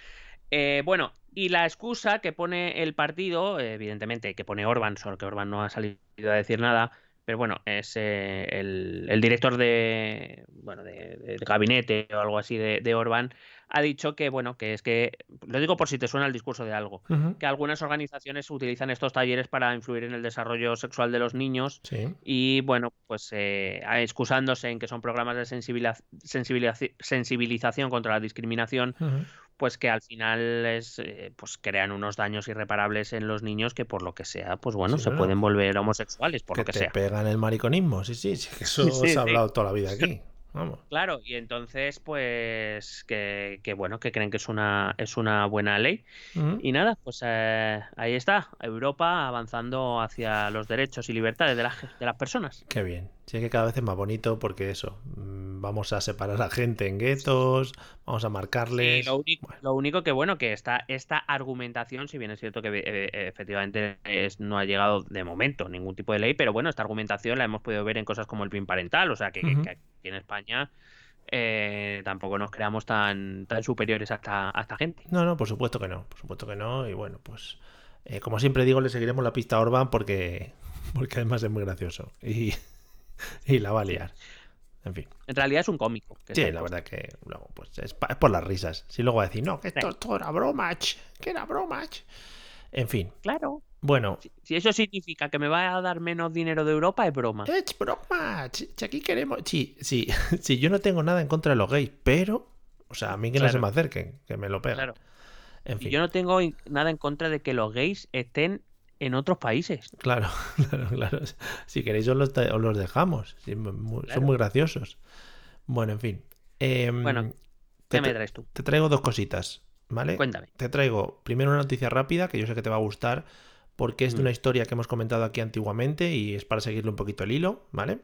Eh, bueno, y la excusa que pone el partido, evidentemente, que pone Orban, solo que Orban no ha salido a decir nada, pero bueno, es eh, el, el director de, bueno, de, gabinete o algo así de, de Orban, ha dicho que, bueno, que es que, lo digo por si te suena el discurso de algo, que algunas organizaciones utilizan estos talleres para influir en el desarrollo sexual de los niños Sí. y bueno, pues eh, excusándose en que son programas de sensibilizaci- sensibilización contra la discriminación. Pues que al final es, eh, pues crean unos daños irreparables en los niños que por lo que sea, pues bueno, Sí, se pueden volver homosexuales, por que lo que te sea. pegan el mariconismo, sí, sí, sí, que eso Sí, se ha hablado toda la vida aquí. Vamos. Claro, y entonces, pues, que, que bueno, que creen que es una, es una buena ley. Y nada, pues eh, ahí está, Europa avanzando hacia los derechos y libertades de, la ge- de las personas. Qué bien. Sí que cada vez es más bonito porque eso, mm, vamos a separar a gente en guetos, vamos a Sí, marcarles. lo, único, Bueno. lo único que, bueno, que esta, esta argumentación, si bien es cierto que eh, eh, efectivamente es- no ha llegado de momento ningún tipo de ley, pero bueno, esta argumentación la hemos podido ver en cosas como el PIN parental, o sea que, que aquí en España eh, tampoco nos creamos tan, tan superiores a esta, a esta gente. No, no, por supuesto que no, por supuesto que no. Y bueno, pues eh, como siempre digo, le seguiremos la pista a Orban porque, porque además es muy gracioso y, y la va a liar. En fin. En realidad es un cómico. que Sí, la verdad que luego pues es, pa- es por las risas. Si luego va a decir, no, que esto, Sí. esto era broma, ch, que era broma. ch". En fin, Claro. Bueno, Si, si eso significa que me va a dar menos dinero de Europa, es broma. es broma. ch, ch, aquí queremos. Sí, sí, sí, yo no tengo nada en contra de los gays, pero, o sea, a mí que no se me acerquen, que me lo pegan. Claro. En fin, yo no tengo nada en contra de que los gays estén en otros países. claro, claro, claro. Si queréis os los, te- os los dejamos. sí, mu- Claro. Son muy graciosos. Bueno, en fin. Em, Bueno, te, ¿Qué me tra- traes tú? te traigo dos cositas, ¿vale? Cuéntame. Te traigo primero una noticia rápida que yo sé que te va a gustar porque es de Mm. una historia que hemos comentado aquí antiguamente y es para seguirle un poquito el hilo, ¿vale?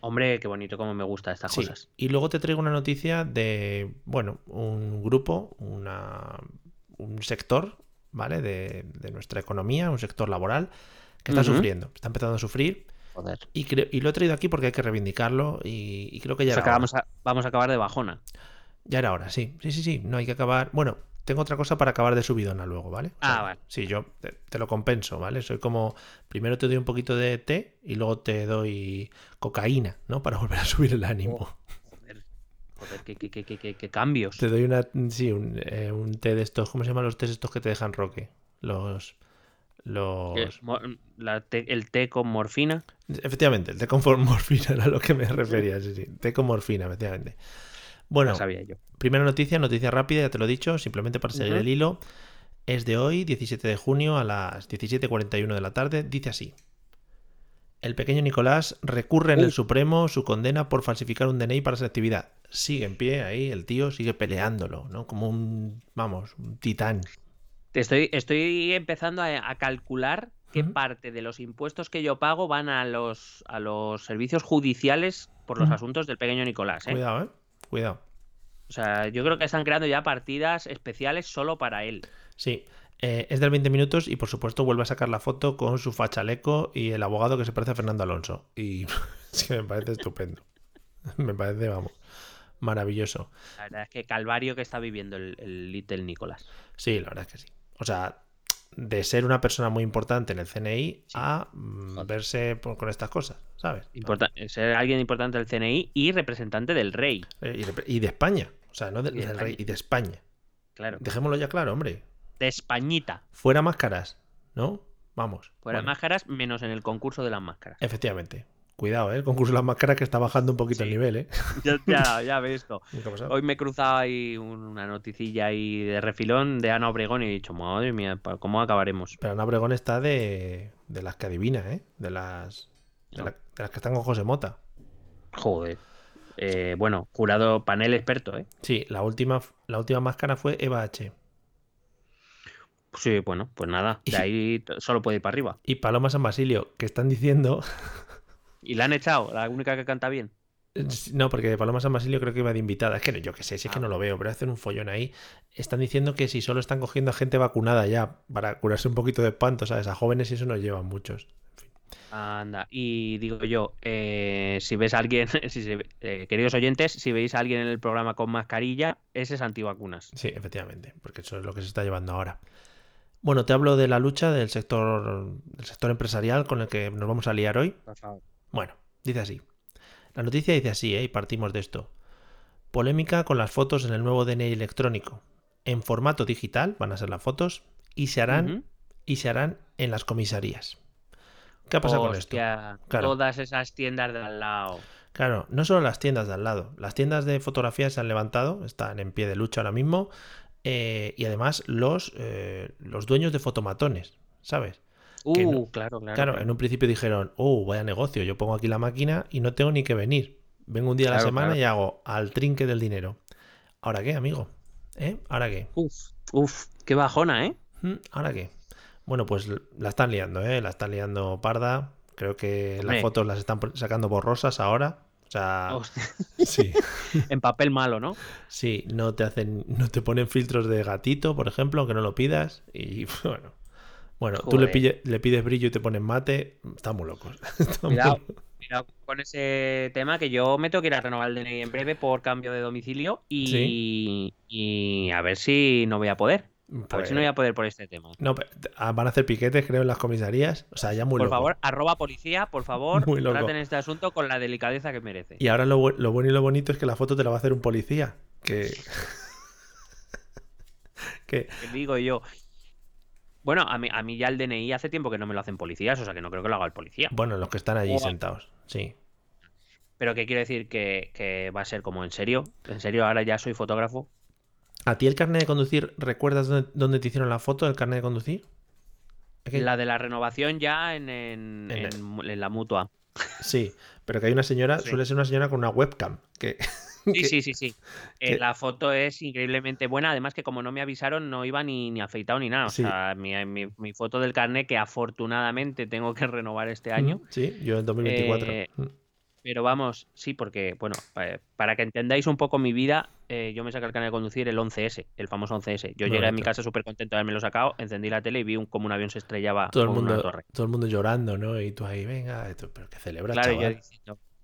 Hombre, qué bonito, cómo me gustan estas Sí. cosas. Y luego te traigo una noticia de, bueno, un grupo, una, un sector, ¿vale? De, de nuestra economía, un sector laboral que está sufriendo, está empezando a sufrir Joder. Y, lo he traído aquí porque hay que reivindicarlo y, y creo que ya O sea era que hora. vamos a, vamos a acabar de bajona. Ya era hora, sí. Sí, sí, sí. No hay que acabar. Bueno, tengo otra cosa para acabar de subidona luego, ¿vale? O Ah, sea, vale. Sí, yo te, te lo compenso, ¿vale? Soy como. Primero te doy un poquito de té y luego te doy cocaína, ¿no? Para volver a subir el ánimo. Joder, joder, qué, qué- qué- qué- qué- qué cambios. Te doy una. Sí, un, eh, un té de estos. ¿Cómo se llaman los tés estos que te dejan roque? Los. Los. Que mo- la el té con morfina. Efectivamente, el té con morfina era lo que me refería, sí, sí. Té con morfina, efectivamente. Bueno, No sabía yo. Primera noticia, noticia rápida, ya te lo he dicho, simplemente para seguir el hilo. Es de hoy, 17 de junio, a las 17.41 de la tarde. Dice así. El pequeño Nicolás recurre en el. Supremo su condena por falsificar un DNI para esa actividad. Sigue en pie ahí, el tío sigue peleándolo, ¿no? Como un, vamos, un titán. Te Estoy, estoy empezando a, a calcular qué parte de los impuestos que yo pago van a los, a los servicios judiciales por los asuntos del pequeño Nicolás. ¿eh? Cuidado, ¿eh? Cuidado. O sea, yo creo que están creando ya partidas especiales solo para él. Sí, eh, es del 20 minutos y por supuesto vuelve a sacar la foto con su fachaleco y el abogado que se parece a Fernando Alonso. Y es que me parece estupendo. Me parece, vamos, maravilloso. La verdad es que calvario que está viviendo el, el Little Nicolás. Sí, la verdad es que sí. O sea, de ser una persona muy importante en el CNI a mm, Joder. verse por- con estas cosas, ¿sabes? Importa- ser alguien importante del CNI y representante del rey. Eh, Y de, y de España. O sea, no de- del rey, y de España. Claro. Dejémoslo ya claro, hombre. De Españita. Fuera máscaras, ¿no? Vamos. Fuera Bueno, máscaras, menos en el concurso de las máscaras. Efectivamente. Cuidado, ¿eh? El concurso de las máscaras que está bajando un poquito el nivel, ¿eh? ya, ya, ya ves esto. Hoy me he cruzado ahí un- una noticilla ahí de refilón de Ana Obregón y he dicho, madre mía, ¿pa- ¿cómo acabaremos? Pero Ana Obregón está de, de las que adivina, ¿eh? De las, de, No. la- de las que están con José Mota. Joder. Eh, bueno, jurado panel experto, ¿eh? Sí, la última, la última máscara fue Eva H. Sí, bueno, pues nada, de ahí solo puede ir para arriba. Y Paloma San Basilio, que están diciendo. Y la han echado, la única que canta bien. No, porque Paloma San Basilio creo que iba de invitada. Es que no- yo qué sé, si es que Ah. no lo veo, pero hacen un follón ahí. Están diciendo que si solo están cogiendo a gente vacunada ya para curarse un poquito de espanto, ¿sabes? A jóvenes y eso nos llevan muchos. Anda, y digo yo, eh, si ves a alguien, si se- eh, queridos oyentes, si veis a alguien en el programa con mascarilla, ese es antivacunas. Sí, efectivamente, porque eso es lo que se está llevando ahora. Bueno, te hablo de la lucha del sector, del sector empresarial con el que nos vamos a liar hoy. Por favor. Bueno, dice así. La noticia dice así, ¿eh? y partimos de esto. Polémica con las fotos en el nuevo DNI electrónico. En formato digital van a ser las fotos y se harán, y se harán en las comisarías. ¿Qué ha pasado con esto? Claro. Todas esas tiendas de al lado. Claro, no solo las tiendas de al lado. Las tiendas de fotografía se han levantado, están en pie de lucha ahora mismo. eh, y además los, eh, los dueños de fotomatones, ¿sabes? Que Uh, no- claro, claro. Claro, en un principio dijeron, oh, vaya negocio, yo pongo aquí la máquina y no tengo ni que venir. Vengo un día a la semana claro. y hago al trinque del dinero. ¿Ahora qué, amigo? ¿Eh? ¿Ahora qué? Uf, uf, qué bajona, ¿eh? ¿Mm? ¿Ahora qué? Bueno, pues la están liando, ¿eh? La están liando parda. Creo que las fotos las están sacando borrosas ahora. O sea, Hostia, sí. en papel malo, ¿no? Sí, no te hacen, no te ponen filtros de gatito, por ejemplo, aunque no lo pidas. Y bueno. Bueno, tú le, pille- le pides brillo y te ponen mate. Estamos locos. Estamos- Cuidado, cuidado con ese tema que yo me tengo que ir a renovar el DNI en breve por cambio de domicilio y, y a ver si no voy a poder. A ver Pues- si no voy a poder por este tema. No, pero, ah, van a hacer piquetes, creo, en las comisarías. O sea, ya muy Por loco. favor, arroba policía, por favor, traten este asunto con la delicadeza que merece. Y ahora lo, lo bueno y lo bonito es que la foto te la va a hacer un policía. Que Que digo yo. Bueno, a mí, a mí ya el DNI hace tiempo que no me lo hacen policías, o sea que no creo que lo haga el policía. bueno, los que están allí sentados. Sí. Pero que quiero decir que, que va a ser como en serio. En serio, ahora ya soy fotógrafo. ¿A ti el carnet de conducir, recuerdas dónde, dónde te hicieron la foto del carnet de conducir? Que- La de la renovación ya en, en- En en- en la mutua. Sí, pero que hay una señora, Sí. suele ser una señora con una webcam. Que, Sí, sí, sí, sí. Eh, la foto es increíblemente buena. Además que como no me avisaron, no iba ni, ni afeitado ni nada. O Sí. sea, mi, mi- mi foto del carnet, que afortunadamente tengo que renovar este año, Sí, yo en 2024. Eh, Mm. Pero vamos, sí, porque, bueno, pa- para que entendáis un poco mi vida, eh, yo me saqué el canal de conducir el 11S, el famoso 11S. Yo llegué a mi casa súper contento de haberme lo sacado, encendí la tele y vi un, como un avión se estrellaba Todo el, con una mundo, torre. todo el mundo llorando, ¿no? Y tú ahí, venga, esto- pero que celebra, Claro, chaval.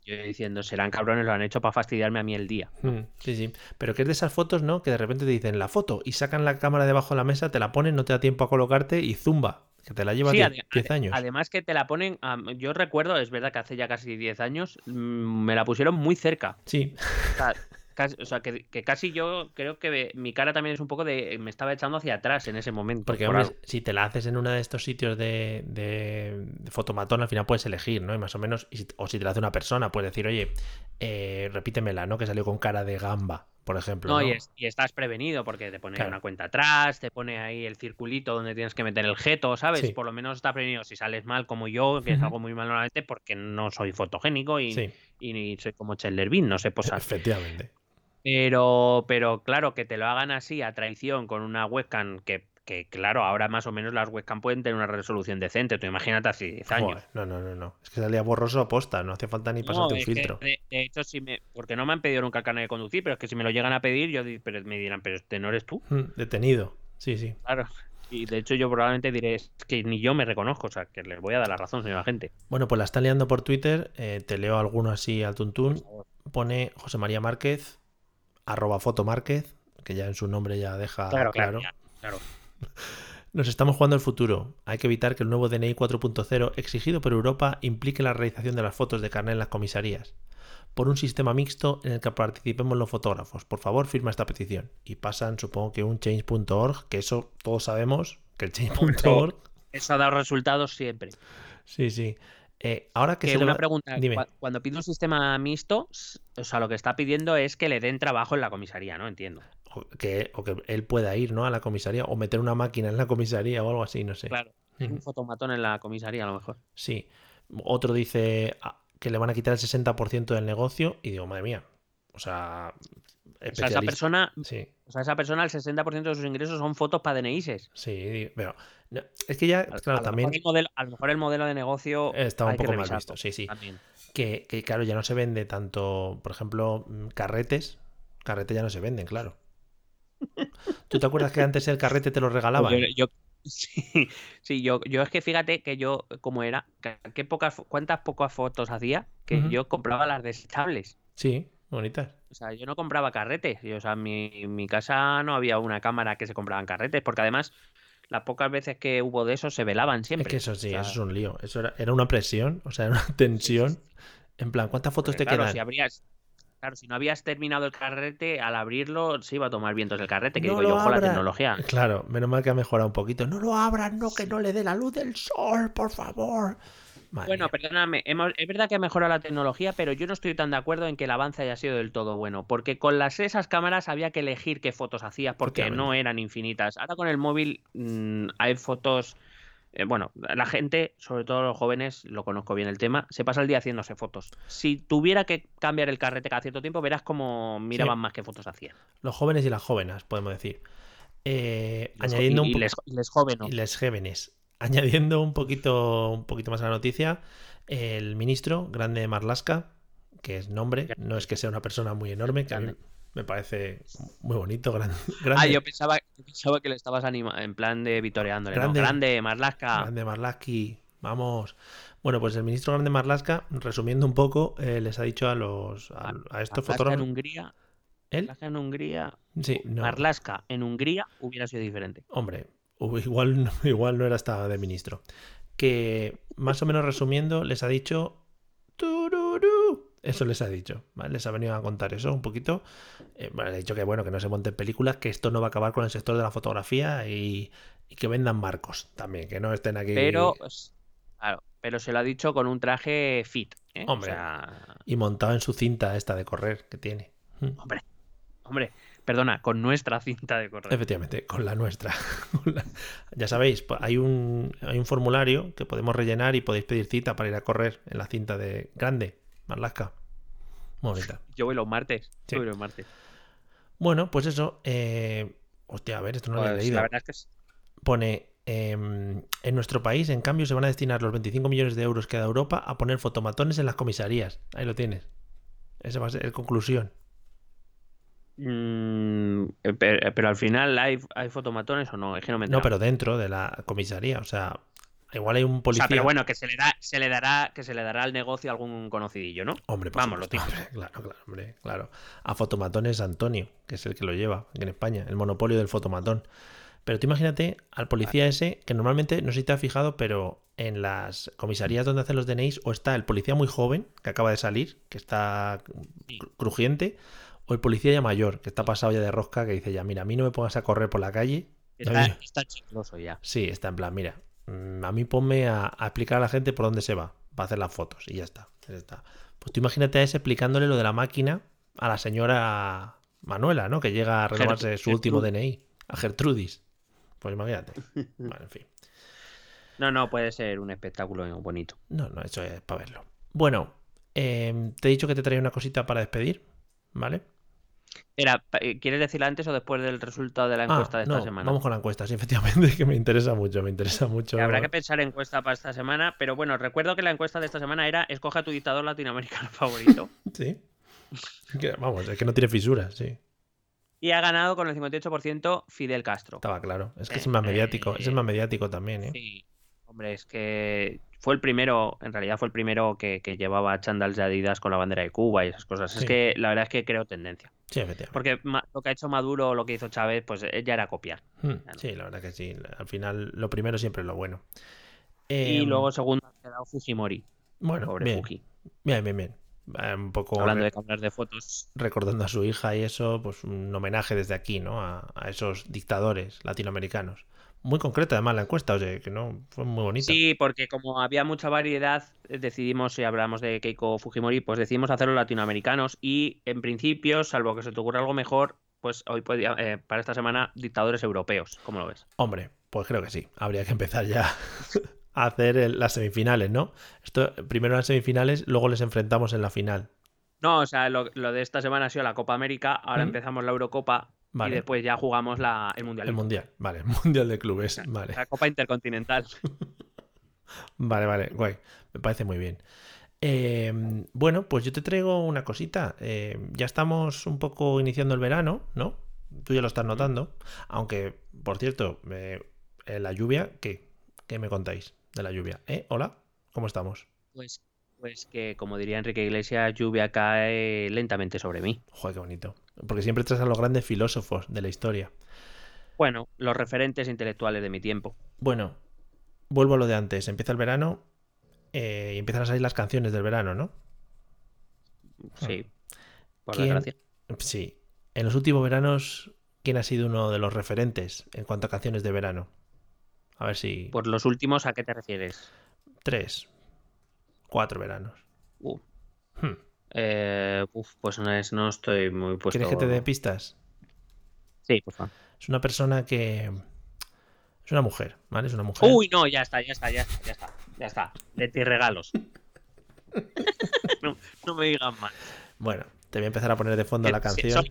Yo diciendo, serán cabrones, lo han hecho para fastidiarme a mí el día. Mm, Sí, sí. Pero que es de esas fotos, ¿no? Que de repente te dicen la foto y sacan la cámara debajo de la mesa, te la ponen, no te da tiempo a colocarte y zumba. Que te la lleva Sí, 10 ade- 10 ade- años. Además que te la ponen, yo recuerdo, es verdad que hace ya casi 10 años, mm, me la pusieron muy cerca. Sí, O sea, casi, o sea, que, que casi yo creo que mi cara también es un poco de, me estaba echando hacia atrás en ese momento. porque por hombre, si te la haces en uno de estos sitios de, de, de fotomatón, al final puedes elegir, ¿no? Y más o menos, y si- o si te la hace una persona, puedes decir, oye, eh, repítemela, ¿no? Que salió con cara de gamba, por ejemplo. No, ¿no? Y, es- y estás prevenido porque te pone Claro. una cuenta atrás, te pone ahí el circulito donde tienes que meter el jeto, ¿sabes? Sí. Por lo menos está prevenido si sales mal como yo, que es algo muy mal normalmente porque no soy fotogénico y, Sí, y ni soy como Chandler Bean, no sé posar. efectivamente. Pero, pero claro, que te lo hagan así a traición con una webcam que, que, claro, ahora más o menos las webcam pueden tener una resolución decente. Tú imagínate hace 10 años. Joder, no, no, no, no. Es que salía borroso a posta, no hacía falta ni No, pasarte un que, filtro. de, de hecho, si me, porque no me han pedido nunca el carnet de conducir, pero es que si me lo llegan a pedir, yo pero me dirán, pero este no eres tú. Mm, Detenido. Sí, sí. Claro. Y de hecho yo probablemente diré, es que ni yo me reconozco, o sea, que les voy a dar la razón, señora gente. Bueno, pues la están liando por Twitter. eh, te leo alguno así al tuntún. Pone José María Márquez, arroba foto Márquez, que ya en su nombre ya deja Claro, claro. claro. Nos estamos jugando el futuro. Hay que evitar que el nuevo DNI 4.0 exigido por Europa implique la realización de las fotos de carnet en las comisarías. Por un sistema mixto en el que participemos los fotógrafos. Por favor, firma esta petición. Y pasan, supongo que un change.org, que eso todos sabemos, que el change.org. Eso ha dado resultados siempre. Sí, sí. Eh, ahora que Que se le una pregunta, Dime. cuando pide un sistema mixto, o sea, lo que está pidiendo es que le den trabajo en la comisaría, ¿no? Entiendo. o que, o que él pueda ir ¿no? a la comisaría o meter una máquina en la comisaría o algo así, no sé. Claro. Un fotomatón en la comisaría, a lo mejor. Sí. Otro dice ah, que le van a quitar el 60% del negocio y digo, madre mía. O sea, O sea, esa persona, Sí, o sea, esa persona, el 60% de sus ingresos son fotos para DNIs. sí, pero no, es que ya, A- claro, a, también mejor el modelo, a lo mejor el modelo de negocio estaba un poco mal visto. Sí, sí. Que, que, claro, ya no se vende tanto, por ejemplo, mm, carretes. Carretes ya no se venden, claro. ¿Tú te acuerdas que antes el carrete te lo regalaban? Yo, yo- sí, sí, yo, yo es que fíjate que yo, como era, que- pocas, cuántas pocas fotos hacía que yo compraba las desechables. Sí, bonitas. O sea, yo no compraba carretes. o sea, en mi, en mi casa no había una cámara que se compraban carretes, porque además las pocas veces que hubo de esos se velaban siempre. Es que eso sí, O sea, eso es un lío. Eso era, era una presión, o sea, era una tensión. En plan, ¿cuántas fotos te claro, quedan? si habrías, claro, si no habías terminado el carrete, al abrirlo se iba a tomar vientos el carrete, que No digo lo yo, ojo la abras. tecnología. Claro, menos mal que ha mejorado un poquito. No lo abran, no, que no le dé la luz del sol, por favor. Madre Bueno, perdóname, hemos- es verdad que ha mejorado la tecnología, pero yo no estoy tan de acuerdo en que el avance haya sido del todo bueno, porque con las esas cámaras había que elegir qué fotos hacías porque no eran infinitas. Ahora con el móvil mm, hay fotos, eh, bueno, la gente, sobre todo los jóvenes, lo conozco bien el tema, se pasa el día haciéndose fotos. Si tuviera que cambiar el carrete cada cierto tiempo, verás cómo miraban más que fotos hacían. Los jóvenes y las jóvenes, podemos decir. Eh, añadiendo y, un y po- les, y les jóvenes. y les jóvenes. Añadiendo un poquito, un poquito más a la noticia, el ministro Grande Marlasca, que es nombre, no es que sea una persona muy enorme, que a mí Grande. me parece muy bonito, Ah, grande, yo pensaba, yo pensaba que le estabas anima en plan de vitoreándole. Grande. Grande, grande Marlaska. Grande Marlaski, vamos. Bueno, pues el ministro Grande Marlaska, resumiendo un poco, eh, les ha dicho a los a, a estos Marlaska en fotógrafos. Hungría. ¿Él? Marlaska en Hungría. Sí, no. Marlaska en Hungría hubiera sido diferente. Hombre, igual, igual no era hasta de ministro. Que más o menos resumiendo, les ha dicho. "Tururú". Eso les ha dicho, ¿vale? Les ha venido a contar eso un poquito. Eh, bueno, le ha dicho que bueno, que no se monten películas, que esto no va a acabar con el sector de la fotografía y, y que vendan marcos también, que no estén aquí. Pero, pues, claro, pero se lo ha dicho con un traje fit. ¿eh? Hombre. O sea, Y montado en su cinta esta de correr que tiene. Mm. hombre, hombre, perdona, con nuestra cinta de correr. Efectivamente, con la nuestra. Ya sabéis, po- hay un, hay un formulario que podemos rellenar y podéis pedir cita para ir a correr en la cinta de grande, Marlaska. Muy bonita. Yo voy los martes. Sí. Yo voy los martes. Bueno, pues eso. eh, Hostia, a ver, esto no lo he Pues, leído. la verdad es que es- Pone em, en nuestro país, en cambio, se van a destinar los 25 millones de euros que da Europa a poner fotomatones en las comisarías. Ahí lo tienes. Esa va a ser la conclusión. Mm, eh, pe- pero, al final hay, hay fotomatones o no, es que no me No, pero dentro de la comisaría. O sea, igual hay un O policía. sea, pero bueno, que se le da, se le dará, que se le dará al negocio algún conocidillo, ¿no? Hombre, por Vamos, lo típico. Hombre, claro, claro, hombre, claro. A fotomatones Antonio, que es el que lo lleva aquí en España, el monopolio del fotomatón. Pero tú imagínate al policía ese, que normalmente, no sé si te has fijado, pero en las comisarías donde hacen los DNIs, o está el policía muy joven, que acaba de salir, que está cru- crujiente, o el policía ya mayor, que está pasado ya de rosca, que dice ya, mira, a mí no me pongas a correr por la calle. Está, está chicloso ya. Sí, está en plan, mira, mm, a mí ponme a, a explicar a la gente por dónde se va, para hacer las fotos, y ya está, ya está. Pues tú imagínate a ese explicándole lo de la máquina a la señora Manuela, ¿no? Que llega a renovarse su último. DNI, a Gertrudis. Pues imagínate. Bueno, en fin. No, no, puede ser un espectáculo bonito. No, no, eso es para verlo. Bueno, em, te he dicho que te traía una cosita para despedir, ¿vale? Era, eh, ¿quieres decirlo antes o después del resultado de la Ah, encuesta de esta no, semana? Vamos con la encuesta, sí, efectivamente, que me interesa mucho, me interesa mucho. Que Habrá que pensar encuesta para esta semana, pero bueno, recuerdo que la encuesta de esta semana era escoge a tu dictador latinoamericano favorito. Sí. Que, vamos, es que no tiene fisuras, sí. y ha ganado con el 58% Fidel Castro. Estaba claro. Es que es el más mediático. Es el más mediático también, ¿eh? Sí, hombre, es que fue el primero, en realidad fue el primero que, que llevaba chandals de Adidas con la bandera de Cuba y esas cosas. Sí. Es que la verdad es que creo tendencia. Sí. Porque lo que ha hecho Maduro lo que hizo Chávez, pues eh, ya era copiar. Hmm, Sí, la verdad que sí. Al final, lo primero siempre es lo bueno. Y Em, luego segundo ha quedado Fujimori. bueno, Pobre bien, Fuji. bien, bien, bien. Eh, Un poco Hablando de cámaras de fotos. recordando a su hija y eso, pues un homenaje desde aquí, ¿no? A, a esos dictadores latinoamericanos. Muy concreta, además, la encuesta, oye, que no, fue muy bonita. Sí, porque como había mucha variedad, eh, decidimos, si hablamos de Keiko Fujimori, pues decidimos hacerlo latinoamericanos y en principio, salvo que se te ocurra algo mejor, pues hoy podía, eh, para esta semana, dictadores europeos. ¿Cómo lo ves? Hombre, pues creo que sí. Habría que empezar ya a hacer el- las semifinales, ¿no? Esto, primero las semifinales, luego les enfrentamos en la final. No, o sea, lo, lo de esta semana ha sido la Copa América, ahora empezamos la Eurocopa Vale. y después ya jugamos la, el Mundial. El mundial, vale, mundial de clubes, vale. La Copa Intercontinental. Vale, vale, guay. Me parece muy bien. Eh, bueno, pues yo te traigo una cosita. Eh, ya estamos un poco iniciando el verano, ¿no? Tú ya lo estás notando. Aunque, por cierto, eh, la lluvia, ¿qué? ¿Qué me contáis de la lluvia? ¿Eh? Hola, ¿cómo estamos? Pues, pues que, como diría Enrique Iglesias, lluvia cae lentamente sobre mí. Joder, qué bonito. Porque siempre traes a los grandes filósofos de la historia. Bueno, los referentes intelectuales de mi tiempo. Bueno, vuelvo a lo de antes. Empieza el verano eh, y empiezan a salir las canciones del verano, ¿no? Sí, por ¿Quién- desgracia. Sí. En los últimos veranos, ¿quién ha sido uno de los referentes en cuanto a canciones de verano? A ver si. Por los últimos, ¿a qué te refieres? Tres. Cuatro veranos. Uh, Hmm. Eh, uf, pues no, es, no estoy muy puesto. ¿Quieres que te dé pistas? Sí, por favor. Es una persona que. Es una mujer, ¿vale? Es una mujer. Uy, no, ya está, ya está, ya está, ya está. Ya está. De ti regalos. no, no me digan más. Bueno, te voy a empezar a poner de fondo la Que- canción.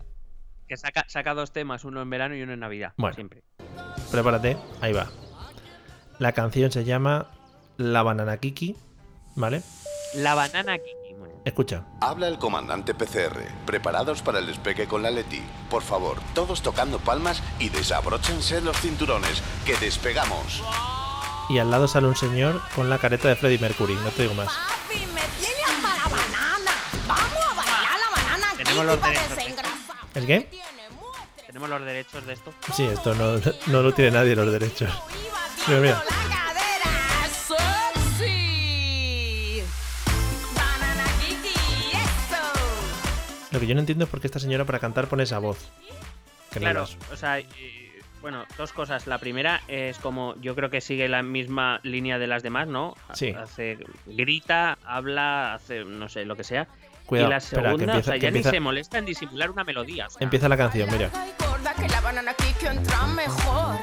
Que saca, saca dos temas, uno en verano y uno en Navidad. Bueno. Siempre. Prepárate, ahí va. La canción se llama La Banana Kiki, ¿vale? La banana Kiki. Escucha. Habla el comandante PCR. Preparados para el despegue con la Leti. Por favor, todos tocando palmas y desabróchense los cinturones, que despegamos. Y al lado sale un señor con la careta de Freddie Mercury, no te digo más. Papi, me tienes para banana. Vamos a bailar la banana Tenemos los derechos. ¿El qué? Tiene ¿Tenemos los derechos de esto? Sí, esto no, no lo tiene nadie los derechos. Mira, mira. Lo que yo no entiendo es por qué esta señora para cantar pone esa voz. No Claro, o sea, eh, bueno, dos cosas. La primera es como, yo creo que sigue la misma línea de las demás, ¿no? Sí. Hace, grita, habla, hace, no sé, lo que sea. Cuidado, y la espera, segunda, que empieza, o sea, que ya empieza- ni se molesta en disimular una melodía. o sea, empieza la canción, mira. Y que la banana mejor.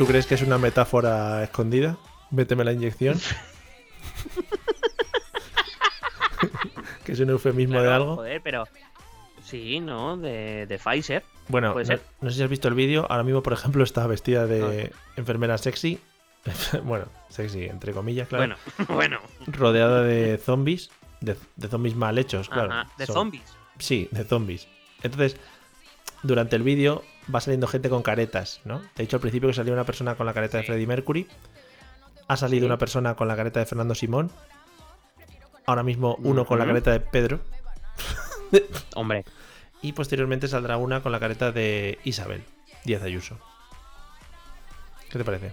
¿Tú crees que es una metáfora escondida? Méteme la inyección. que es un eufemismo de algo. Joder, pero. Sí, ¿no? De, de Pfizer. Bueno, no, sé si has visto el vídeo. Ahora mismo, por ejemplo, está vestida de enfermera sexy. bueno, sexy, entre comillas, claro. Bueno, bueno. Rodeada de zombies. De, de zombies mal hechos, claro. Ajá, de Son- zombies. Sí, de zombies. Entonces, durante el vídeo va saliendo gente con caretas, ¿no? Te he dicho al principio que salía una persona con la careta de. Freddie Mercury. Ha salido Sí. una persona con la careta de Fernando Simón. Ahora mismo uno con la careta de Pedro. Hombre, Y posteriormente saldrá una con la careta de Isabel Díaz Ayuso. ¿Qué te parece?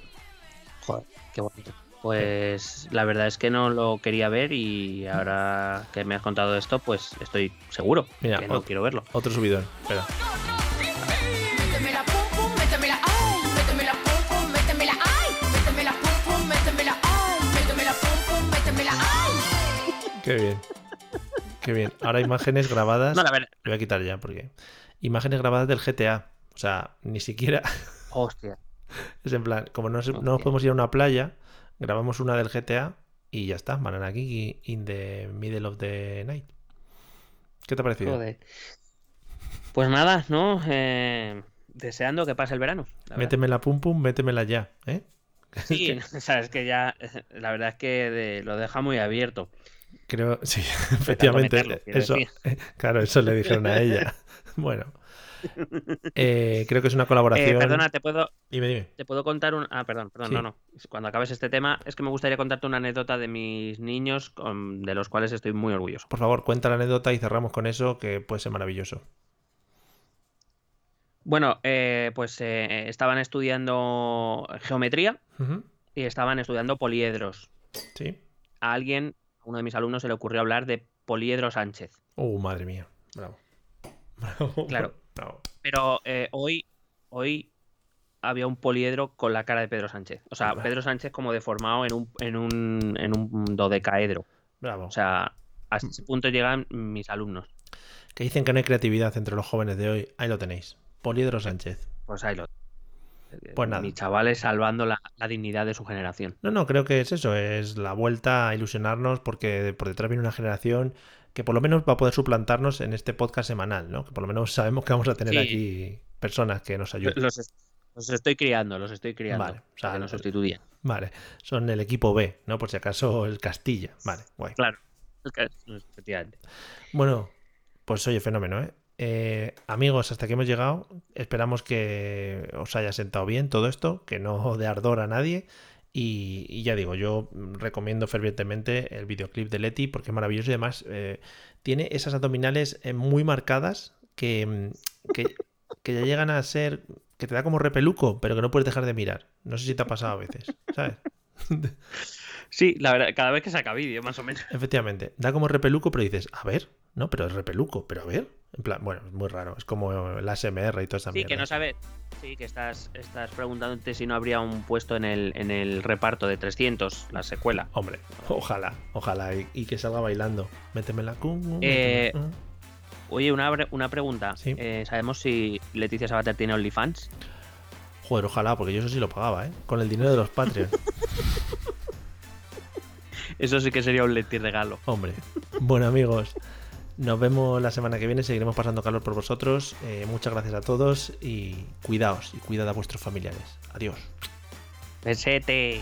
joder, qué bonito. Pues la verdad es que no lo quería ver y ahora que me has contado esto, pues estoy seguro Mira, que no quiero verlo. Otro subidón. Espera. Qué bien. Qué bien. Ahora imágenes grabadas. No, la verdad. Lo voy a quitar ya porque. Imágenes grabadas del GTA. O sea, ni siquiera. Hostia. Es en plan, como no, no nos podemos ir a una playa, grabamos una del GTA y ya está. Van aquí in the middle of the night. ¿Qué te ha parecido? Joder. Pues nada, ¿no? Eh, deseando que pase el verano. la. Métemela pum pum, métemela ya. ¿eh? Sí, sabes que ya, eh, la verdad es que de- lo deja muy abierto. Creo, sí, efectivamente. eso, claro, eso le dijeron a ella. Bueno, eh, creo que es una colaboración. Eh, perdona, te puedo, Dime, dime. te puedo contar un. Ah, perdón, perdón, Sí. no, no. Cuando acabes este tema, es que me gustaría contarte una anécdota de mis niños con- de los cuales estoy muy orgulloso. Por favor, cuenta la anécdota y cerramos con eso, que puede ser maravilloso. Bueno, eh, pues estaban estudiando geometría y estaban estudiando poliedros. Sí. A alguien, uno de mis alumnos, se le ocurrió hablar de Poliedro Sánchez. Uh, madre mía. Bravo. Bravo. Claro. Bravo. Pero eh, hoy, hoy había un poliedro con la cara de Pedro Sánchez. O sea. Pedro Sánchez como deformado en un, en un, en un dodecaedro. Bravo. O sea, a ese punto llegan mis alumnos. que dicen que no hay creatividad entre los jóvenes de hoy. Ahí lo tenéis. Poliedro Sánchez. Pues ahí lo. Pues nada. Mis chavales salvando la, la dignidad de su generación. No, no, creo que es eso. Es la vuelta a ilusionarnos porque por detrás viene una generación que por lo menos va a poder suplantarnos en este podcast semanal, ¿no? Que por lo menos sabemos que vamos a tener Sí. aquí personas que nos ayuden. Los, los estoy criando, los estoy criando. Vale, o sea, que no- nos sustituyan. Vale. Son el equipo B, ¿no? Por si acaso el Castilla. Vale, guay. Claro. Efectivamente. Bueno, pues oye, fenómeno, ¿eh? Eh, amigos, hasta aquí hemos llegado. Esperamos que os haya sentado bien todo esto, que no de ardor a nadie. Y, y ya digo, yo recomiendo fervientemente el videoclip de Leti porque es maravilloso y además eh, tiene esas abdominales eh, muy marcadas que, mm, que, que ya llegan a ser, que te da como repeluco, pero que no puedes dejar de mirar. No sé si te ha pasado a veces, ¿sabes? Sí, la verdad, cada vez que saca vídeo, más o menos. Efectivamente, da como repeluco, pero dices, a ver, no, pero es repeluco, pero a ver. En plan, bueno, es muy raro, es como el ASMR y toda esa Sí, mierda. que no sabes. Sí, que estás, estás preguntándote si no habría un puesto en el, en el reparto de 300, la secuela. Hombre, ojalá, ojalá, y, y que salga bailando. Métemela. cum, Eh. Oye, una, una pregunta. Sí. Eh, ¿Sabemos si Leticia Sabater tiene OnlyFans? Joder, ojalá, porque yo eso sí lo pagaba, ¿eh? Con el dinero de los Patreon. Eso sí que sería un Leti regalo. Hombre. Bueno, amigos, nos vemos la semana que viene. Seguiremos pasando calor por vosotros. Eh, muchas gracias a todos y cuidaos y cuidad a vuestros familiares. Adiós. Pesete.